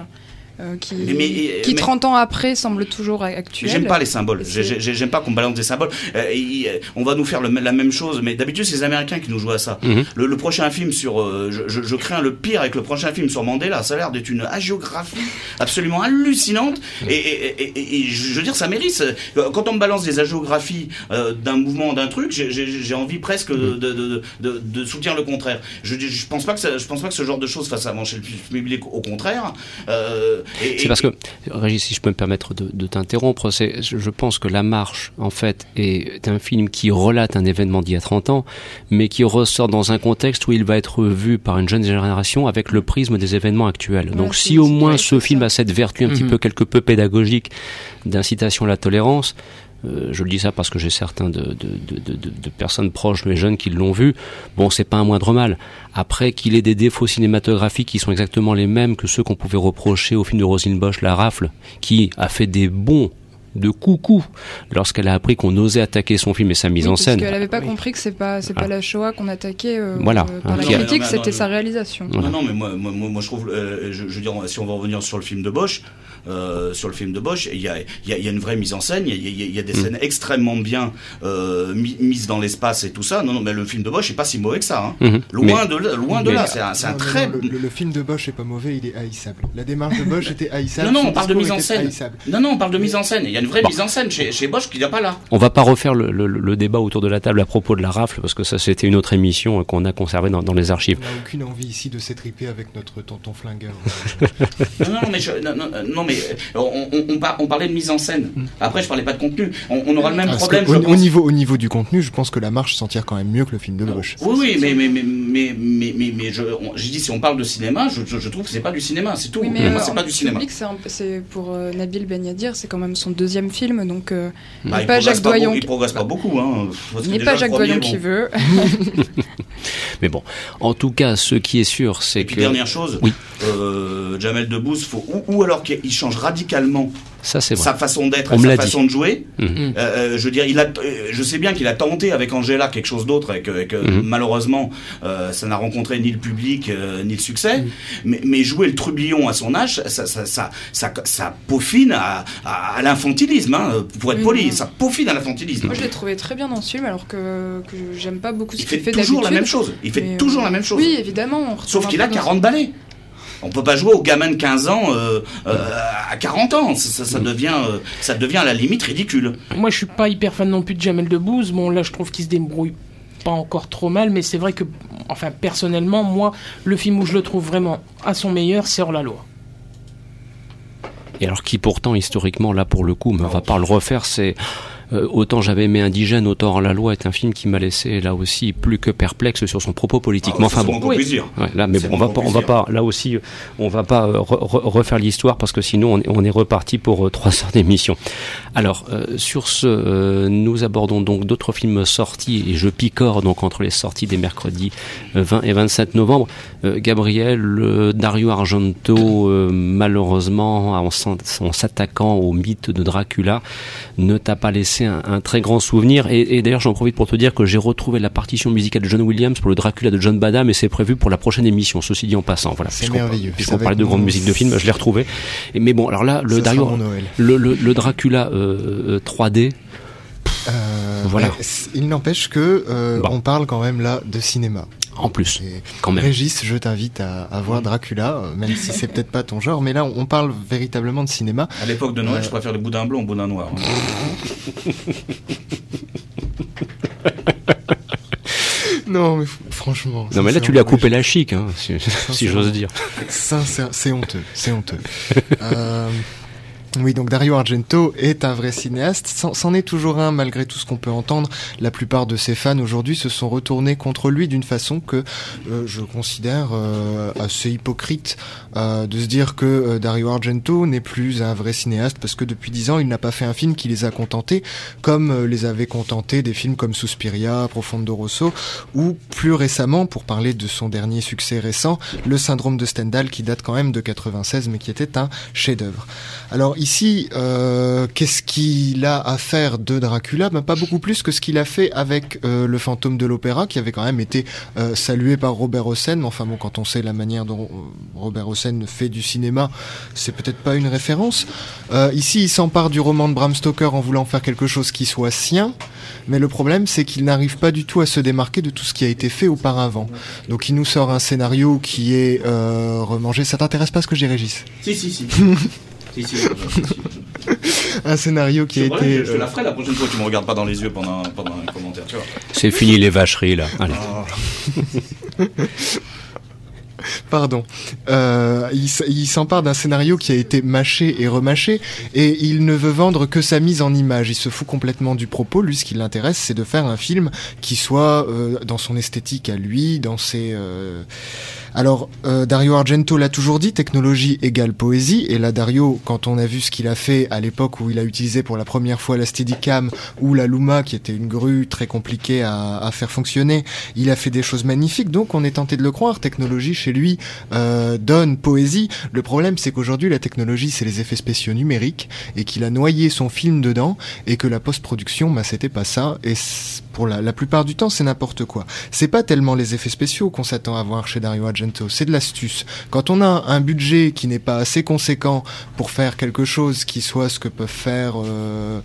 Euh, qui, Mais- mais- qui mais- 30 ans après semble toujours actuel. J'aime pas les symboles. J'aime pas qu'on balance des symboles. Euh, il- on va nous faire le- la même chose, mais d'habitude c'est les Américains qui nous jouent à ça. Mhm. Le, le prochain film sur, euh, je, je, je crains le pire avec le prochain film sur Mandela. Ça a l'air d'être une hagiographie absolument hallucinante. Et, et, et, et- et je veux dire, ça mérite. Euh, Quand on me balance des hagiographies euh, d'un mouvement, d'un truc, j'ai- envie presque de, de, de, de, de soutenir le contraire. Je, je pense pas que ça, je pense pas que ce genre de choses fasse avancer le public. Au contraire. Euh, C'est parce que, Régis, si je peux me permettre de, de t'interrompre, c'est, je pense que La Marche, en fait, est un film qui relate un événement d'il y a 30 ans, mais qui ressort dans un contexte où il va être vu par une jeune génération avec le prisme des événements actuels. Donc, si au moins ce film ça. a cette vertu un petit Mhm. peu, quelque peu pédagogique d'incitation à la tolérance, euh, je le dis ça parce que j'ai certains de, de, de, de, personnes proches, mais jeunes, qui l'ont vu. Bon, c'est pas un moindre mal. Après qu'il ait des défauts cinématographiques qui sont exactement les mêmes que ceux qu'on pouvait reprocher au film de Roselyne Bosch, La Rafle, qui a fait des bons de coucou lorsqu'elle a appris qu'on osait attaquer son film et sa mise Oui, en parce scène. qu'elle avait pas Oui. compris que c'est pas c'est Ah. pas la Shoah qu'on attaquait euh, Voilà. euh, par Hein, la critique, c'était sa réalisation. Voilà. Non, non, mais moi, moi, moi, moi, je trouve, euh, je, je veux dire, si on va revenir sur le film de Bosch, euh, sur le film de Bosch, il y a, il y a, il y a une vraie mise en scène, il y a, il y a- il y a des Mm. scènes extrêmement bien euh, mi- mises dans l'espace et tout ça. Non, non, mais le film de Bosch est pas si mauvais que ça. Hein. Mhm. Loin de là, loin de mais- là. C'est un, Non, très. non, le, film de Bosch est pas mauvais, il est haïssable. La démarche de Bosch était haïssable. Non, non, on parle de mise en scène. haïssable. Non, non, on parle de mise en scène. Il y a une vraie Bon. mise en scène chez, chez Bosch qu'il n'y a pas là. On va pas refaire le, le- le débat autour de la table à propos de la rafle, parce que ça c'était une autre émission qu'on a conservée dans, dans les archives. On n'a aucune envie ici de s'étriper avec notre tonton flingueur. Non, non, mais, je- non, non, non, mais on, on- on par- on parlait de mise en scène. Après, je parlais pas de contenu. On, on aura le même Parce problème. que je au, pense. niveau, au niveau du contenu, je pense que la marche s'en tire quand même mieux que le film de Bosch. Oui, oui, mais, mais, mais, mais, mais, mais, mais je, dit, si on parle de cinéma, je, je, je trouve que c'est pas du cinéma, c'est tout. Oui, mais c'est pas du cinéma. c'est pour euh, Nabil Ben Yadir, c'est quand même son deuxième film, donc euh, Bah, n'est il pas progresse Jacques pas Doyon. il progresse pas beaucoup. Hein, Ce que n'est pas Jacques premier, Doyon bon. qui veut. Mais bon, en tout cas, ce qui est sûr, c'est Et puis que dernière chose, Oui. euh, Jamel Debbouze, faut ou, ou alors qu'il change radicalement ça c'est vrai. sa façon d'être, et sa façon de jouer. Mhm. Euh, euh, je veux dire, il a, euh, je sais bien qu'il a tenté avec Angela quelque chose d'autre et que, et que Mhm. malheureusement euh, ça n'a rencontré ni le public euh, ni le succès. Mhm. Mais, mais jouer le trublion à son âge, ça, ça, ça, ça, ça peaufine à, à, à l'infantilisme, hein, pour être poli, ça peaufine à l'infantilisme. Moi, je l'ai trouvé très bien dans ce film, alors que, que j'aime pas beaucoup ce Il qu'il fait fait toujours la même chose. Il fait euh, toujours la même chose. Oui, évidemment. Sauf qu'il a dans 40 balais. On peut pas jouer au gamin de 15 ans euh, euh, à 40 ans. Ça, ça, Mm. ça devient, euh, ça devient à la limite ridicule. Moi, je suis pas hyper fan non plus de Jamel Debbouze. Bon, là, je trouve qu'il se débrouille pas encore trop mal, mais c'est vrai que, enfin, personnellement, moi, le film où je le trouve vraiment à son meilleur, c'est Hors la loi. Et alors qui pourtant historiquement là pour le coup, mais on va pas le refaire, c'est euh, autant j'avais aimé Indigène, autant La Loi est un film qui m'a laissé là aussi plus que perplexe sur son propos politique. Ah, mais c'est enfin bon, oui. Ouais, là, mais bon, on va pas, on va pas, là aussi, euh, on va pas euh, re- re- refaire l'histoire parce que sinon on est, on est reparti pour euh, trois heures d'émission. Alors, euh, sur ce, euh, nous abordons donc d'autres films sortis et je picore donc entre les sorties des mercredis euh, 20 et 27 novembre. Euh, Gabriel, euh, Dario Argento, euh, malheureusement, en s'attaquant au mythe de Dracula, ne t'a pas laissé un, un très grand souvenir. Et, et d'ailleurs, j'en profite pour te dire que j'ai retrouvé la partition musicale de John Williams pour le Dracula de John Badham et c'est prévu pour la prochaine émission. Ceci dit en passant, voilà. C'est Puisqu'on- merveilleux. Puisqu'on parlait de grande musique de film, je l'ai retrouvé. Et, mais bon, alors là, le Dario, le, le, le Dracula euh, euh, 3D, Euh, Voilà. il n'empêche que euh, Bon. on parle quand même là de cinéma. En plus, Et quand même. Régis, je t'invite à, à voir Dracula, euh, même si c'est peut-être pas ton genre, mais là on parle véritablement de cinéma. À l'époque de Noël, je préfère le boudin blanc au boudin noir. hein. Non, mais franchement. Non mais là tu lui as coupé la chic, hein, si, si j'ose dire. C'est honteux, c'est honteux. Euh, oui, donc Dario Argento est un vrai cinéaste. C'en est toujours un, malgré tout ce qu'on peut entendre. La plupart de ses fans aujourd'hui se sont retournés contre lui d'une façon que euh, je considère euh, assez hypocrite euh, de se dire que euh, Dario Argento n'est plus un vrai cinéaste parce que depuis dix ans, il n'a pas fait un film qui les a contentés comme euh, les avait contentés des films comme Suspiria, Profondo Rosso ou plus récemment, pour parler de son dernier succès récent, Le syndrome de Stendhal qui date quand même de 96 mais qui était un chef-d'œuvre. Alors ici, euh, qu'est-ce qu'il a à faire de Dracula? Ben, Pas beaucoup plus que ce qu'il a fait avec euh, Le fantôme de l'opéra qui avait quand même été euh, salué par Robert Hossein. Mais enfin bon, quand on sait la manière dont Robert Hossein fait du cinéma, c'est peut-être pas une référence. Ici, il s'empare du roman de Bram Stoker en voulant faire quelque chose qui soit sien. Mais le problème, c'est qu'il n'arrive pas du tout à se démarquer de tout ce qui a été fait auparavant. Donc il nous sort un scénario qui est remangé. Ça t'intéresse pas ce que j'ai, Régis? Si, si, si. si, si. Un scénario qui a été... je, te euh, la ferai la prochaine fois. Tu me regardes pas dans les yeux pendant, pendant un commentaire, tu vois. C'est fini les vacheries là. Allez. Pardon. Euh, il s'empare d'un scénario qui a été mâché et remâché et il ne veut vendre que sa mise en image. Il se fout complètement du propos. Lui, ce qui l'intéresse, c'est de faire un film qui soit euh, dans son esthétique à lui, dans ses... euh, Alors, euh, Dario Argento l'a toujours dit, technologie égale poésie. Et là, Dario, quand on a vu ce qu'il a fait à l'époque où il a utilisé pour la première fois la Steadicam ou la Luma, qui était une grue très compliquée à, faire fonctionner, il a fait des choses magnifiques. Donc, on est tenté de le croire. Technologie, chez lui, euh, donne poésie. Le problème, c'est qu'aujourd'hui, la technologie, c'est les effets spéciaux numériques et qu'il a noyé son film dedans et que la post-production, bah, c'était pas ça. Pour la, la plupart du temps, c'est n'importe quoi. C'est pas tellement les effets spéciaux qu'on s'attend à voir chez Dario Argento, c'est de l'astuce. Quand on a un budget qui n'est pas assez conséquent pour faire quelque chose qui soit ce que peuvent faire, euh,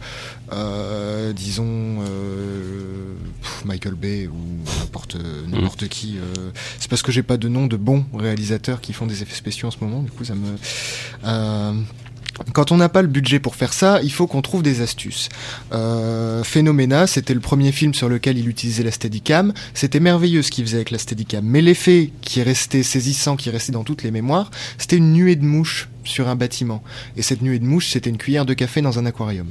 euh, disons, euh, pff, Michael Bay ou n'importe n'importe qui. c'est parce que j'ai pas de nom de bons réalisateurs qui font des effets spéciaux en ce moment. Du coup, ça me. Quand on n'a pas le budget pour faire ça, il faut qu'on trouve des astuces. Euh, Phénoména, c'était le premier film sur lequel il utilisait la Steadicam. C'était merveilleux ce qu'il faisait avec la Steadicam. Mais l'effet qui est resté saisissant, qui est resté dans toutes les mémoires, c'était une nuée de mouches sur un bâtiment. Et cette nuée de mouches, c'était une cuillère de café dans un aquarium.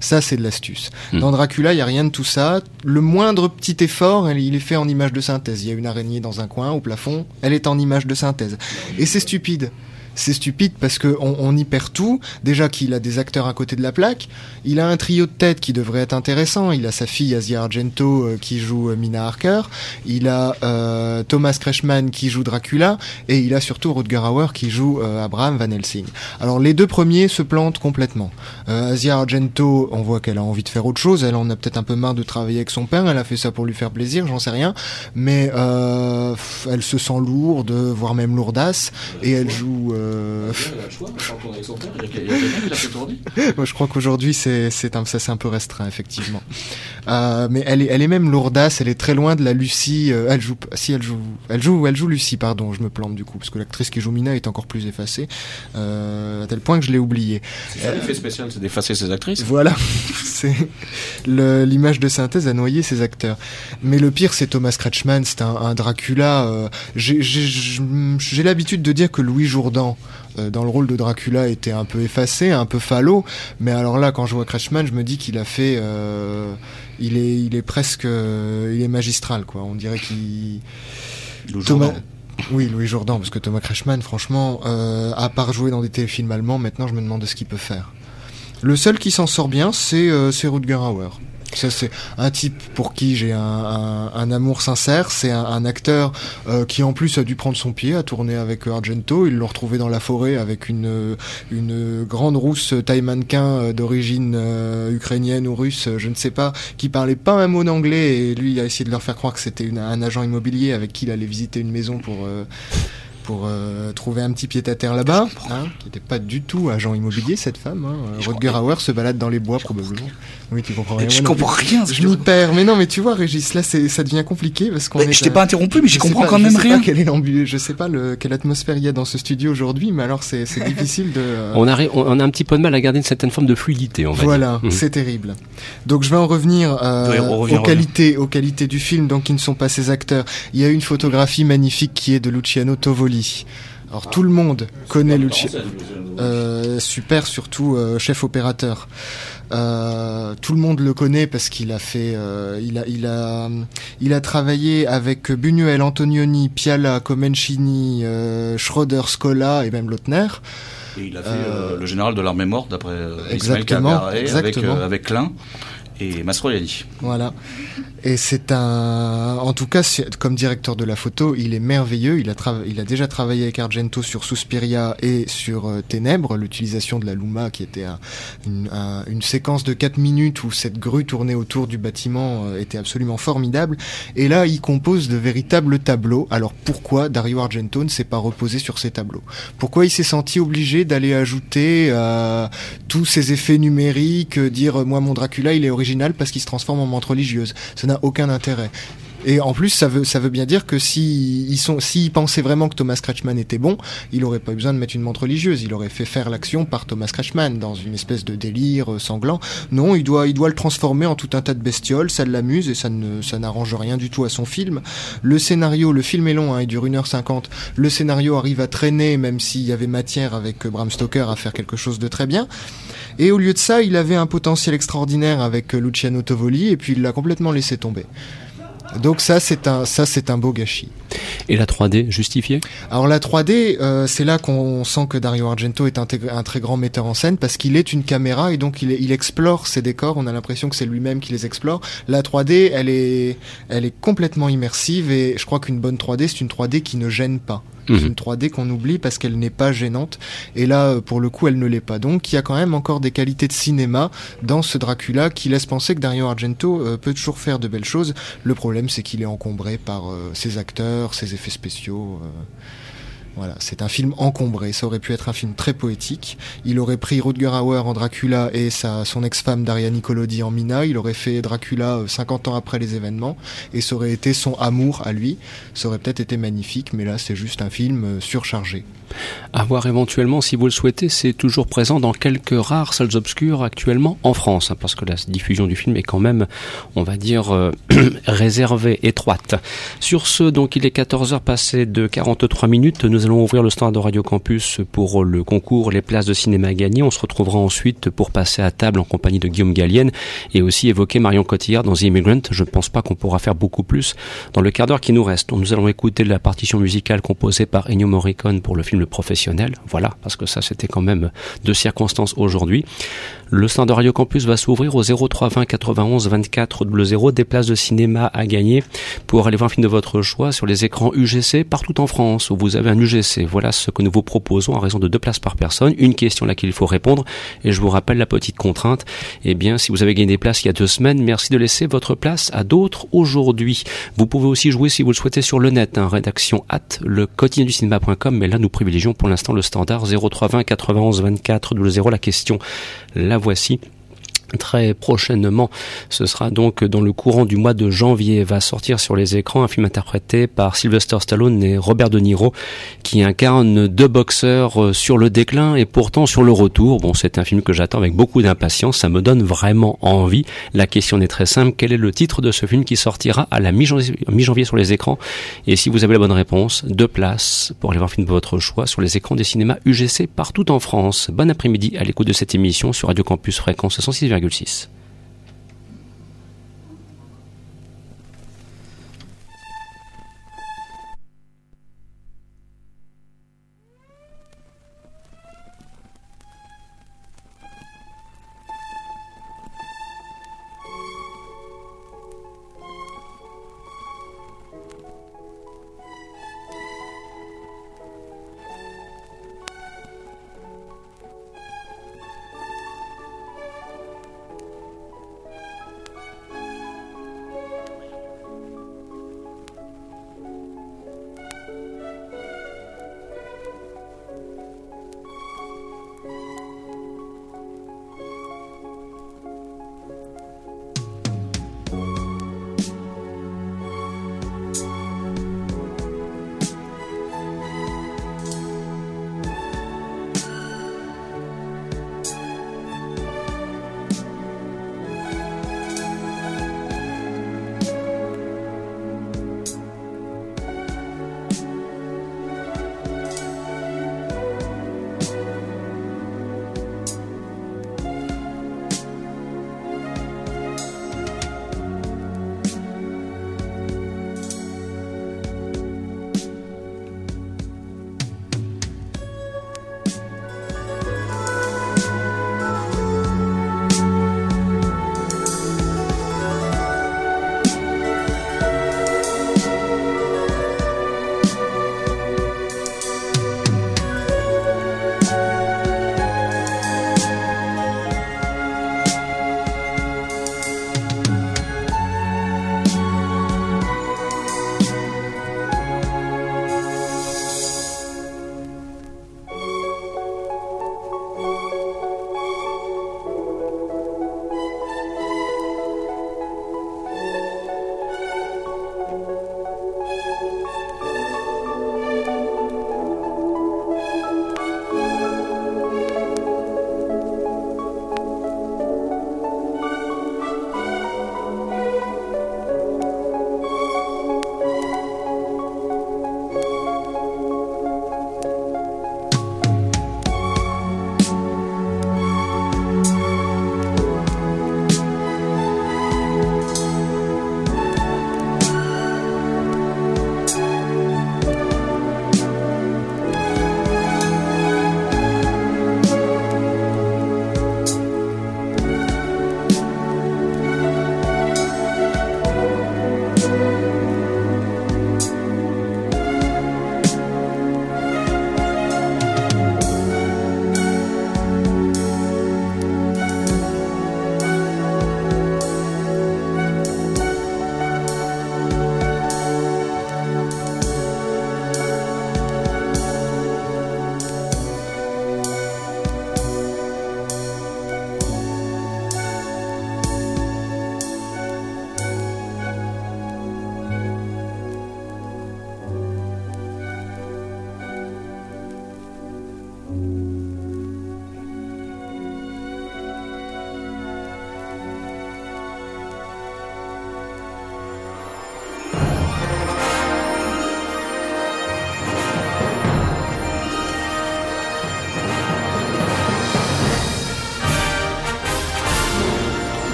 Ça, c'est de l'astuce. Hmm. Dans Dracula, il y a rien de tout ça. Le moindre petit effort, il est fait en image de synthèse. Il y a une araignée dans un coin, au plafond, elle est en image de synthèse. Et c'est stupide. C'est stupide parce que on, y perd tout. Déjà qu'il a des acteurs à côté de la plaque. Il a un trio de tête qui devrait être intéressant. Il a sa fille Asia Argento euh, qui joue euh, Mina Harker. Il a euh, Thomas Kretschmann qui joue Dracula. Et il a surtout Rutger Hauer qui joue Abraham Van Helsing. Alors les deux premiers se plantent complètement. Asia Argento, on voit qu'elle a envie de faire autre chose. Elle en a peut-être un peu marre de travailler avec son père. Elle a fait ça pour lui faire plaisir, j'en sais rien. Mais elle se sent lourde, voire même lourdasse. Et elle joue... euh, moi, je crois qu'aujourd'hui, c'est c'est un, peu restreint, effectivement. Euh, mais elle est, elle est même lourdasse. Elle est très loin de la Lucie. euh, elle joue, si elle joue, elle joue, elle joue Lucie. Pardon, je me plante du coup, parce que l'actrice qui joue Mina est encore plus effacée, euh, à tel point que je l'ai oubliée. C'est ça l'effet spécial, c'est d'effacer ses actrices. Voilà, c'est l'image de synthèse a noyé ses acteurs. Mais le pire, c'est Thomas Kretschmann, c'est un, un Dracula. euh, j'ai l'habitude de dire que Louis Jourdan, euh, dans le rôle de Dracula, était un peu effacé, un peu falot. Mais alors là, quand je vois Kretschmann, je me dis qu'il a fait, euh, il est, il est presque, euh, il est magistral, quoi. On dirait qu'il Thomas- Jourdan. Oui, Louis Jourdan, parce que Thomas Kretschmann, franchement, euh, à part jouer dans des téléfilms allemands, maintenant je me demande ce qu'il peut faire. Le seul qui s'en sort bien, c'est c'est Rutger Hauer. Ça, c'est un type pour qui j'ai un, amour sincère. C'est un, acteur euh, qui, en plus, a dû prendre son pied à tourner avec euh, Argento. Ils l'ont retrouvé dans la forêt avec une, euh, grande rousse taille mannequin d'origine ukrainienne ou russe, je ne sais pas, qui parlait pas un mot d'anglais. Et lui, a essayé de leur faire croire que c'était un agent immobilier avec qui il allait visiter une maison pour... pour euh, trouver un petit pied à terre là-bas, hein, qui n'était pas du tout agent immobilier cette femme. Hein. Je Rutger Hauer se balade dans les bois probablement. Oui, tu comprends rien. Je comprends rien. Je m'y perds, mais non, mais tu vois, Régis, là, ça devient compliqué parce qu'on Mais est. je t'ai pas interrompu, mais j'y je sais comprends pas- quand je même sais rien. Pas quel est je sais pas le, quelle atmosphère il y a dans ce studio aujourd'hui, mais alors c'est, difficile de. euh, On a, ré- on a un petit peu de mal à garder une certaine forme de fluidité, on va Voilà. Mhm. c'est terrible. Donc je vais en revenir euh, revient, aux qualités, aux qualités du film, donc qui ne sont pas ses acteurs. Il y a une photographie magnifique qui est de Luciano Tovoli. Alors tout le monde connaît Luciano. Euh, super, surtout euh, chef opérateur. Euh, tout le monde le connaît parce qu'il a fait, euh, il a, il a, il a travaillé avec Buñuel, Antonioni, Piala, Comencini, Schroeder, Scola et même Lautner. Et il a fait le général de l'armée morte d'après Ismaël Cabaret avec, avec Klein et Mastroianni. Voilà. Et c'est un, en tout cas, comme directeur de la photo, il est merveilleux. Il a, trava- il a déjà travaillé avec Argento sur Suspiria et sur euh, Ténèbres, l'utilisation de la Luma, qui était un- une, un- une séquence de 4 minutes où cette grue tournée autour du bâtiment euh, était absolument formidable. Et là, il compose de véritables tableaux. Alors pourquoi Dario Argento ne s'est pas reposé sur ces tableaux? Pourquoi il s'est senti obligé d'aller ajouter euh, tous ces effets numériques, euh, dire moi mon Dracula il est original parce qu'il se transforme en menthe religieuse. Aucun intérêt. Et en plus, ça veut, bien dire que si ils s'ils pensaient vraiment que Thomas Kretschmann était bon, il aurait pas eu besoin de mettre une montre religieuse. Il aurait fait faire l'action par Thomas Kretschmann dans une espèce de délire euh, sanglant. Non, il doit, le transformer en tout un tas de bestioles. Ça l'amuse et ça n'arrange rien du tout à son film. Le scénario, le film est long, hein, il dure 1h50. Le scénario arrive à traîner, même s'il y avait matière avec euh, Bram Stoker à faire quelque chose de très bien. Et au lieu de ça, il avait un potentiel extraordinaire avec euh, Luciano Tovoli et puis il l'a complètement laissé tomber. Donc ça c'est un ça c'est un beau gâchis. Et la 3D justifiée? Alors la 3D, euh, c'est là qu'on sent que Dario Argento est un très grand metteur en scène parce qu'il est une caméra et donc il, il explore ses décors. On a l'impression que c'est lui-même qui les explore. La 3D, elle est, elle est complètement immersive et je crois qu'une bonne 3D, c'est une 3D qui ne gêne pas. C'est Mhm. une 3D qu'on oublie parce qu'elle n'est pas gênante. Et là, euh, pour le coup, elle ne l'est pas. Donc, il y a quand même encore des qualités de cinéma dans ce Dracula qui laisse penser que Dario Argento euh, peut toujours faire de belles choses. Le problème, c'est qu'il est encombré par euh, ses acteurs, ses effets spéciaux. euh, Voilà, c'est un film encombré. Ça aurait pu être un film très poétique. Il aurait pris Rutger Hauer en Dracula et sa, son ex-femme Daria Nicolodi en Mina. Il aurait fait Dracula 50 ans après les événements et ça aurait été son amour à lui. Ça aurait peut-être été magnifique, mais là c'est juste un film surchargé. À voir éventuellement, si vous le souhaitez, c'est toujours présent dans quelques rares salles obscures actuellement en France, hein, parce que la diffusion du film est quand même, on va dire, euh, réservée, étroite. Sur ce, donc il est 14h passé de 43 minutes, nous allons ouvrir le stand de Radio Campus pour le concours Les places de cinéma gagnées. On se retrouvera ensuite pour passer à table en compagnie de Guillaume Gallienne et aussi évoquer Marion Cotillard dans The Immigrant. Je ne pense pas qu'on pourra faire beaucoup plus dans le quart d'heure qui nous reste. Nous allons écouter la partition musicale composée par Ennio Morricone pour le film Le Professionnel. Voilà, parce que ça c'était quand même de circonstances aujourd'hui. Le stand de Radio Campus va s'ouvrir au 0320 91 24 00 des places de cinéma à gagner pour aller voir un film de votre choix sur les écrans UGC partout en France où vous avez un UGC. Voilà ce que nous vous proposons à raison de deux places par personne. Une question à laquelle il faut répondre et je vous rappelle la petite contrainte. Eh bien, si vous avez gagné des places il y a deux semaines, merci de laisser votre place à d'autres aujourd'hui. Vous pouvez aussi jouer si vous le souhaitez sur le net, hein, rédaction at le quotidien du cinéma.com, mais là nous privilégions pour l'instant le standard 0320 91 24 00. La question, la voici. Très prochainement, ce sera donc dans le courant du mois de janvier, va sortir sur les écrans un film interprété par Sylvester Stallone et Robert De Niro, qui incarne deux boxeurs euh, sur le déclin et pourtant sur le retour. Bon, c'est un film que j'attends avec beaucoup d'impatience, ça me donne vraiment envie. La question est très simple, quel est le titre de ce film qui sortira à la mi-janvier sur les écrans? Et si vous avez la bonne réponse, deux places pour aller voir un film de votre choix sur les écrans des cinémas UGC partout en France. Bon après-midi à l'écoute de cette émission sur Radio Campus Fréquence 106, 6.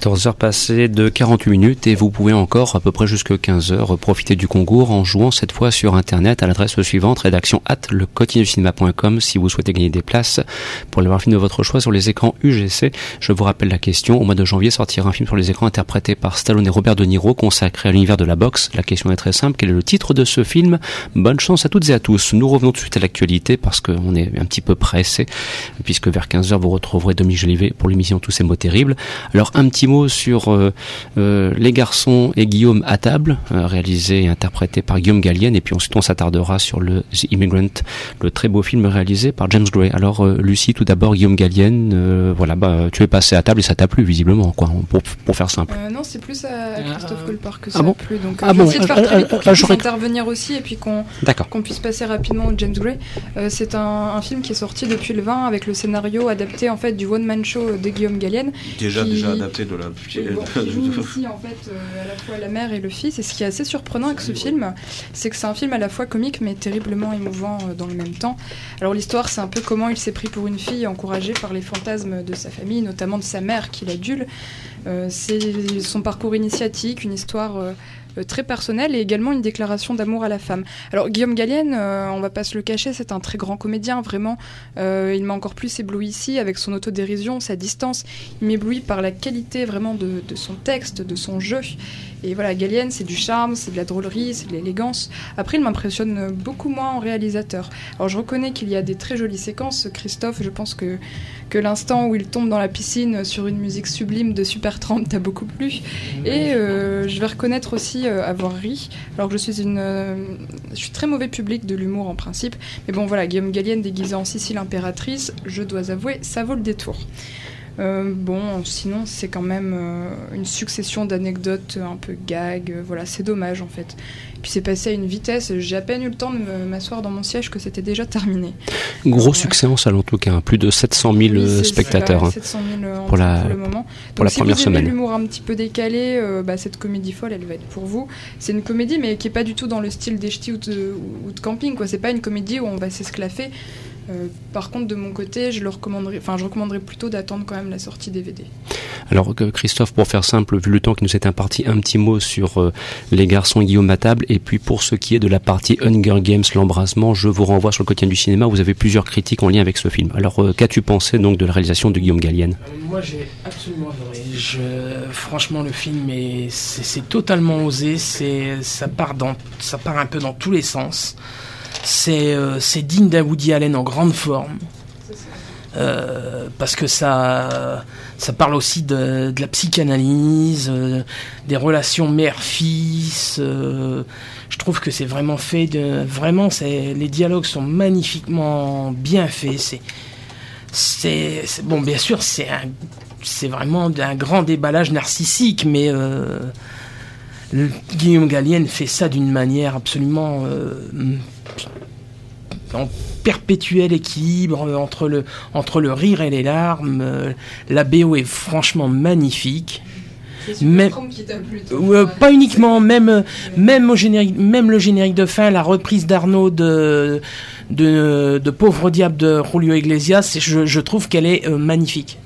14 heures passées de 48 minutes et vous pouvez encore à peu près jusque 15 heures profiter du concours en jouant cette fois sur internet à l'adresse suivante rédaction at le si vous souhaitez gagner des places pour aller voir un film de votre choix sur les écrans UGC. Je vous rappelle la question. Au mois de janvier sortira un film sur les écrans interprété par Stallone et Robert De Niro consacré à l'univers de la boxe. La question est très simple. Quel est le titre de ce film? Bonne chance à toutes et à tous. Nous revenons tout de suite à l'actualité parce qu'on est un petit peu pressé puisque vers 15 heures vous retrouverez Dominique Jolivet pour l'émission Tous ces mots terribles. Alors un petit mot sur euh, euh, Les garçons et Guillaume à table, euh, réalisé et interprété par Guillaume Gallienne, et puis ensuite on s'attardera sur le The Immigrant, le très beau film réalisé par James Gray. Alors Lucie, tout d'abord Guillaume Gallienne, voilà, bah tu es passé à table et ça t'a plu visiblement, quoi, pour, pour faire simple. non, c'est plus à Christophe Colpart que ah ça bon plu, donc ah je bon, essayer de faire très vite pour ah, intervenir aussi et puis qu'on qu'on puisse passer rapidement au James Gray. c'est un, un, film qui est sorti depuis le 20 avec le scénario adapté en fait du one man show de Guillaume Gallienne. Déjà qui... déjà adapté de la Bon, qui joue ici en fait euh, à la fois la mère et le fils. Et ce qui est assez surprenant avec ce film, c'est que c'est un film à la fois comique mais terriblement émouvant euh, dans le même temps. Alors l'histoire, c'est un peu comment il s'est pris pour une fille encouragée par les fantasmes de sa famille, notamment de sa mère qui l'adule. Euh, c'est son parcours initiatique, une histoire euh, très personnel et également une déclaration d'amour à la femme. Alors Guillaume Gallienne, euh, on va pas se le cacher, c'est un très grand comédien, vraiment. Euh, il m'a encore plus ébloui ici avec son autodérision, sa distance. Il m'éblouit par la qualité vraiment de, de, son texte, de son jeu. Et voilà, Gallienne, c'est du charme, c'est de la drôlerie, c'est de l'élégance. Après, il m'impressionne beaucoup moins en réalisateur. Alors je reconnais qu'il y a des très jolies séquences. Christophe, je pense que, que l'instant où il tombe dans la piscine sur une musique sublime de Super 30 t'a beaucoup plu. Et je vais reconnaître aussi euh, avoir ri, alors que je suis une, euh, je suis très mauvais public de l'humour en principe. Mais bon, voilà, Guillaume Gallienne déguisé en Sicile impératrice, je dois avouer, ça vaut le détour. Euh, bon, sinon, c'est quand même une succession d'anecdotes un peu gag. voilà, c'est dommage en fait. Puis c'est passé à une vitesse, j'ai à peine eu le temps de m'asseoir dans mon siège que c'était déjà terminé. Gros succès en salle en tout cas, plus de 700 000 spectateurs hein, 700 000 pour, la, le moment. pour la si première vous semaine. l'humour un petit peu décalé, euh, bah, cette comédie folle, elle va être pour vous. C'est une comédie mais qui est pas du tout dans le style des ch'tis ou de, ou de camping. quoi. C'est pas une comédie où on va s'esclaffer. Euh, par contre, de mon côté, je le recommanderais, enfin, je recommanderais plutôt d'attendre quand même la sortie DVD. Alors, Christophe, pour faire simple, vu le temps qui nous est imparti, un petit mot sur euh, les garçons Guillaume à table, et puis pour ce qui est de la partie Hunger Games, l'embrasement, je vous renvoie sur le quotidien du cinéma. Vous avez plusieurs critiques en lien avec ce film. Alors, euh, qu'as-tu pensé donc de la réalisation de Guillaume Gallienne? Moi, j'ai absolument adoré. Je... Franchement, le film c'est totalement osé. C'est ça part dans, ça part un peu dans tous les sens. Euh, c'est digne d'un Woody Allen en grande forme. Euh, parce que ça, ça parle aussi de, la psychanalyse, euh, des relations mère-fils. Je trouve que c'est vraiment fait de, vraiment, les dialogues sont magnifiquement bien faits. C'est, bon, bien sûr, c'est c'est vraiment un grand déballage narcissique, mais Guillaume Gallienne fait ça d'une manière absolument en perpétuel équilibre entre le, entre le rire et les larmes. Euh, la BO est franchement magnifique. Euh, pas uniquement, même, même, au générique, même le générique de fin, la reprise d'Arnaud de, de, de, Pauvre Diable de Julio Iglesias, je, je trouve qu'elle est euh, magnifique.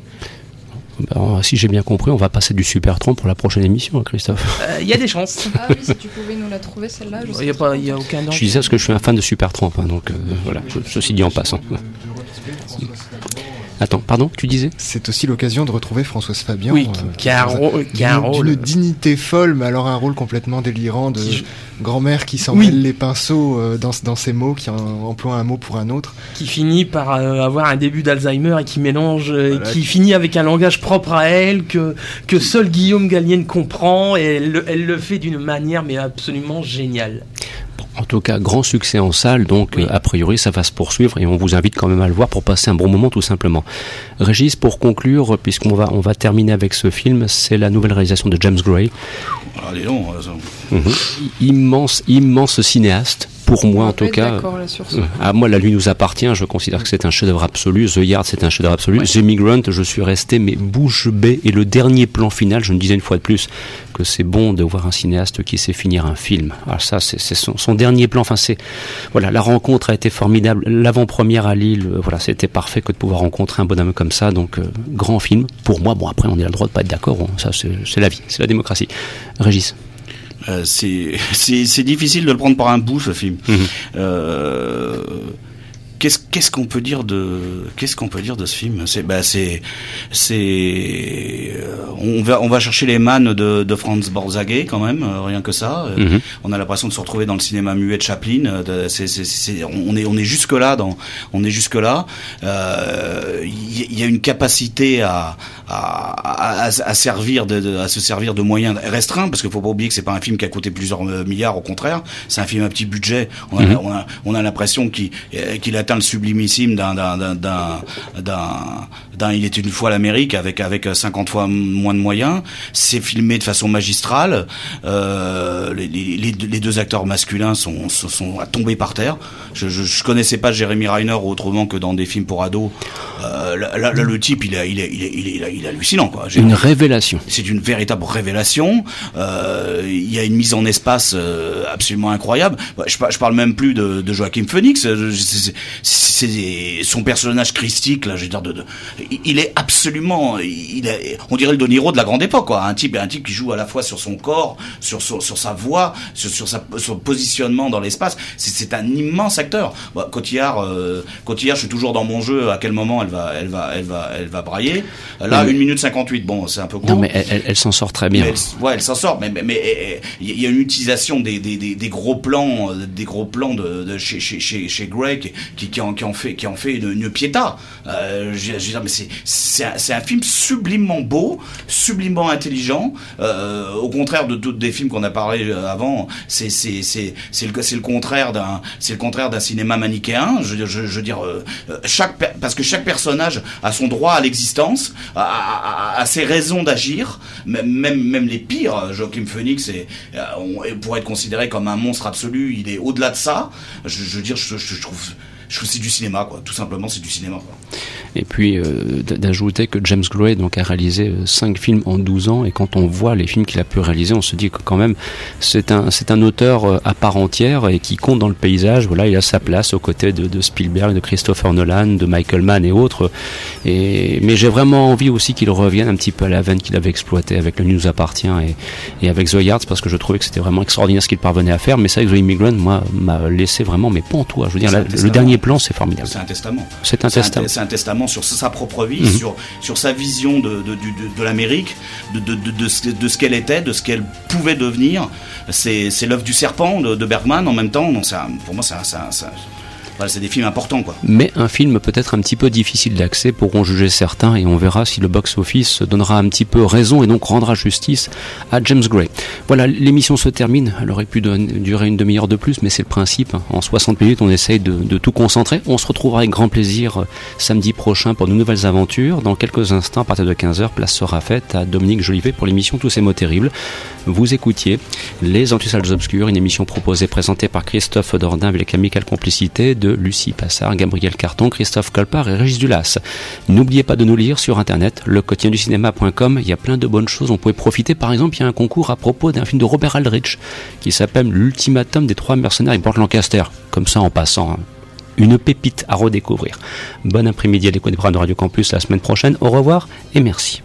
Ben, si j'ai bien compris, on va passer du Super 30 pour la prochaine émission, hein, Christophe. Il y a des chances. Ah oui, si tu pouvais nous la trouver, celle-là. Il n'y a, a, aucun Je disais parce que je suis un fan de Super 30, hein, donc euh, voilà, ceci dit en passant. Attends, pardon, tu disais C'est aussi l'occasion de retrouver Françoise Fabien. Oui, qui a un rôle. D'une dignité folle, mais alors un rôle complètement délirant de grand-mère qui s'en les pinceaux euh, dans, dans ses mots, qui emploie un mot pour un autre. Qui finit par euh, avoir un début d'Alzheimer et qui mélange, euh, qui finit avec un langage propre à elle, que, que seul Guillaume Gallienne comprend, et elle, elle le fait d'une manière mais absolument géniale. En tout cas, grand succès en salle, donc a priori ça va se poursuivre et on vous invite quand même à le voir pour passer un bon moment tout simplement. Régis, pour conclure, puisqu'on va, on va terminer avec ce film, c'est la nouvelle réalisation de James Gray. Allez, non, mmh. Immense, immense cinéaste pour moi en tout cas. là sur ça? euh, À moi, la nuit nous appartient. Je considère que c'est un chef-d'œuvre absolu. The Yard, c'est un chef-d'œuvre absolu. The Migrant, je suis resté mais bouche bée. Et le dernier plan final, je me disais une fois de plus que c'est bon de voir un cinéaste qui sait finir un film. Alors ça, c'est son, son dernier plan. Enfin, c'est voilà, la rencontre a été formidable. L'avant-première à Lille, euh, voilà, c'était parfait que de pouvoir rencontrer un bonhomme comme ça. Donc, euh, grand film. Pour moi, bon après, on a le droit de pas être d'accord. hein. Ça, c'est la vie, c'est la démocratie. Régis. Euh, c'est c'est c'est difficile de le prendre par un bout ce film. Mhm. Euh, Qu'est-ce qu'est-ce qu'on peut dire de qu'est-ce qu'on peut dire de ce film? C'est bah c'est c'est euh, on va on va chercher les mannes de, de Franz Borzage quand même euh, rien que ça. Euh, Mhm. On a l'impression de se retrouver dans le cinéma muet de Chaplin. euh, de- c'est- c'est- c'est- on est on est jusque là dans on est jusque là. Euh, Il y, il y a une capacité à à, à, à servir de, de- à se servir de moyens restreints parce qu'il faut pas oublier que c'est pas un film qui a coûté plusieurs euh, milliards. Au contraire, c'est un film à petit budget. On a Mhm. on a, on a l'impression qu'il euh, qu'il atteint le sublimissime d'un d'un il était une fois l'Amérique avec avec 50 fois moins de moyens. C'est filmé de façon magistrale. Euh, les, les, les deux- acteurs masculins sont, sont, sont à tomber par terre. Je, je, je connaissais pas Jeremy Reiner autrement que dans des films pour ados. Euh, là, là, le type, il est, il est, il est, il est, il est, hallucinant, quoi. Une révélation. c'est une véritable révélation. Euh, Il y a une mise en espace euh, absolument incroyable. Je, je parle même plus de, de Joachim Phoenix. Euh, c'est- son personnage christique là. Je veux dire, de, de- il est absolument. Il est, on dirait le De Niro de la grande époque, quoi. Un type, un type qui joue à la fois sur son corps, sur sur, sur sa voix, sur, sur sa, son positionnement dans l'espace. C'est- C'est un immense acteur. Bah, Cotillard, euh, Cotillard, je suis toujours dans mon jeu. À quel moment elle va, elle va, elle va, elle va brailler. Là, Oui. 1 minute 58. Bon, c'est un peu court. Non, mais elle, elle- elle s'en sort très bien. Mais elle, ouais, elle s'en sort, mais mais- mais il y a une utilisation des, des, des, des gros plans, euh, des gros plans de, de chez, chez, chez, chez Grey qui, qui, en, qui en fait qui en fait une, une piéta. Euh, je, je veux dire, mais c'est c'est un, un film sublimement beau, sublimement intelligent. Euh, au contraire de tous des films qu'on a parlé euh, avant, c'est c'est c'est c'est le c'est le contraire d'un c'est le contraire d'un cinéma manichéen. Je, je, je veux dire euh, euh, chaque parce que chaque personnage a son droit à l'existence, a ses raisons d'agir. Même même même les pires, euh, Joachim Phoenix est euh, on- pourrait être considéré comme un monstre absolu. Il est au-delà de ça. Je, veux dire, je trouve je trouve c'est du cinéma quoi. Tout simplement, c'est du cinéma. Quoi. Et puis euh, d'ajouter que James Gray donc a réalisé euh, cinq films en 12 ans et quand on voit les films qu'il a pu réaliser, on se dit que quand même c'est un c'est un auteur euh, à part entière et qui compte dans le paysage. Voilà, il a sa place aux côtés de, de Spielberg, de Christopher Nolan, de Michael Mann et autres. Et mais j'ai vraiment envie aussi qu'il revienne un petit peu à la veine qu'il avait exploité avec Le nous appartient et, et avec The Yards parce que je trouvais que c'était vraiment extraordinaire ce qu'il parvenait à faire. Mais ça, avec The Immigrant, moi, m'a laissé vraiment mes pantois. Je veux dire, la- le testament. Dernier plan, c'est formidable. C'est un testament. C'est un testament. te- c'est un testament sur sa propre vie, Mhm. sur, sur sa vision de, de, de, de l'Amérique, de, de, ce, qu'elle était, de ce qu'elle pouvait devenir. C'est l'œuvre du serpent de, Bergman en même temps. Donc un- pour moi, c'est un- c'est un- voilà, c'est des films importants. quoi. mais un film peut-être un petit peu difficile d'accès pourront juger certains et on verra si le box-office donnera un petit peu raison et donc rendra justice à James Gray. Voilà, l'émission se termine. Elle aurait pu durer une demi-heure de plus, mais c'est le principe. En 60 minutes, on essaye de, tout concentrer. On se retrouvera avec grand plaisir euh, samedi prochain pour de nouvelles aventures. Dans quelques instants, à partir de 15h, place sera faite à Dominique Jolivet pour l'émission Tous ces mots terribles. Vous écoutiez Les Antisalles Obscures, une émission proposée, présentée par Christophe Dordain avec l'amicale complicité de Lucie Passard, Gabriel Carton, Christophe Colpart et Régis Dulas. N'oubliez pas de nous lire sur internet, le du cinéma.com. Il y a plein de bonnes choses. On pouvait profiter. Par exemple, il y a un concours à propos d'un film de Robert Aldrich qui s'appelle L'ultimatum des trois mercenaires et Burt Lancaster. Comme ça en passant. hein. Une pépite à redécouvrir. Bon après-midi à l'écoute des programmes de Radio Campus la semaine prochaine. Au revoir et merci.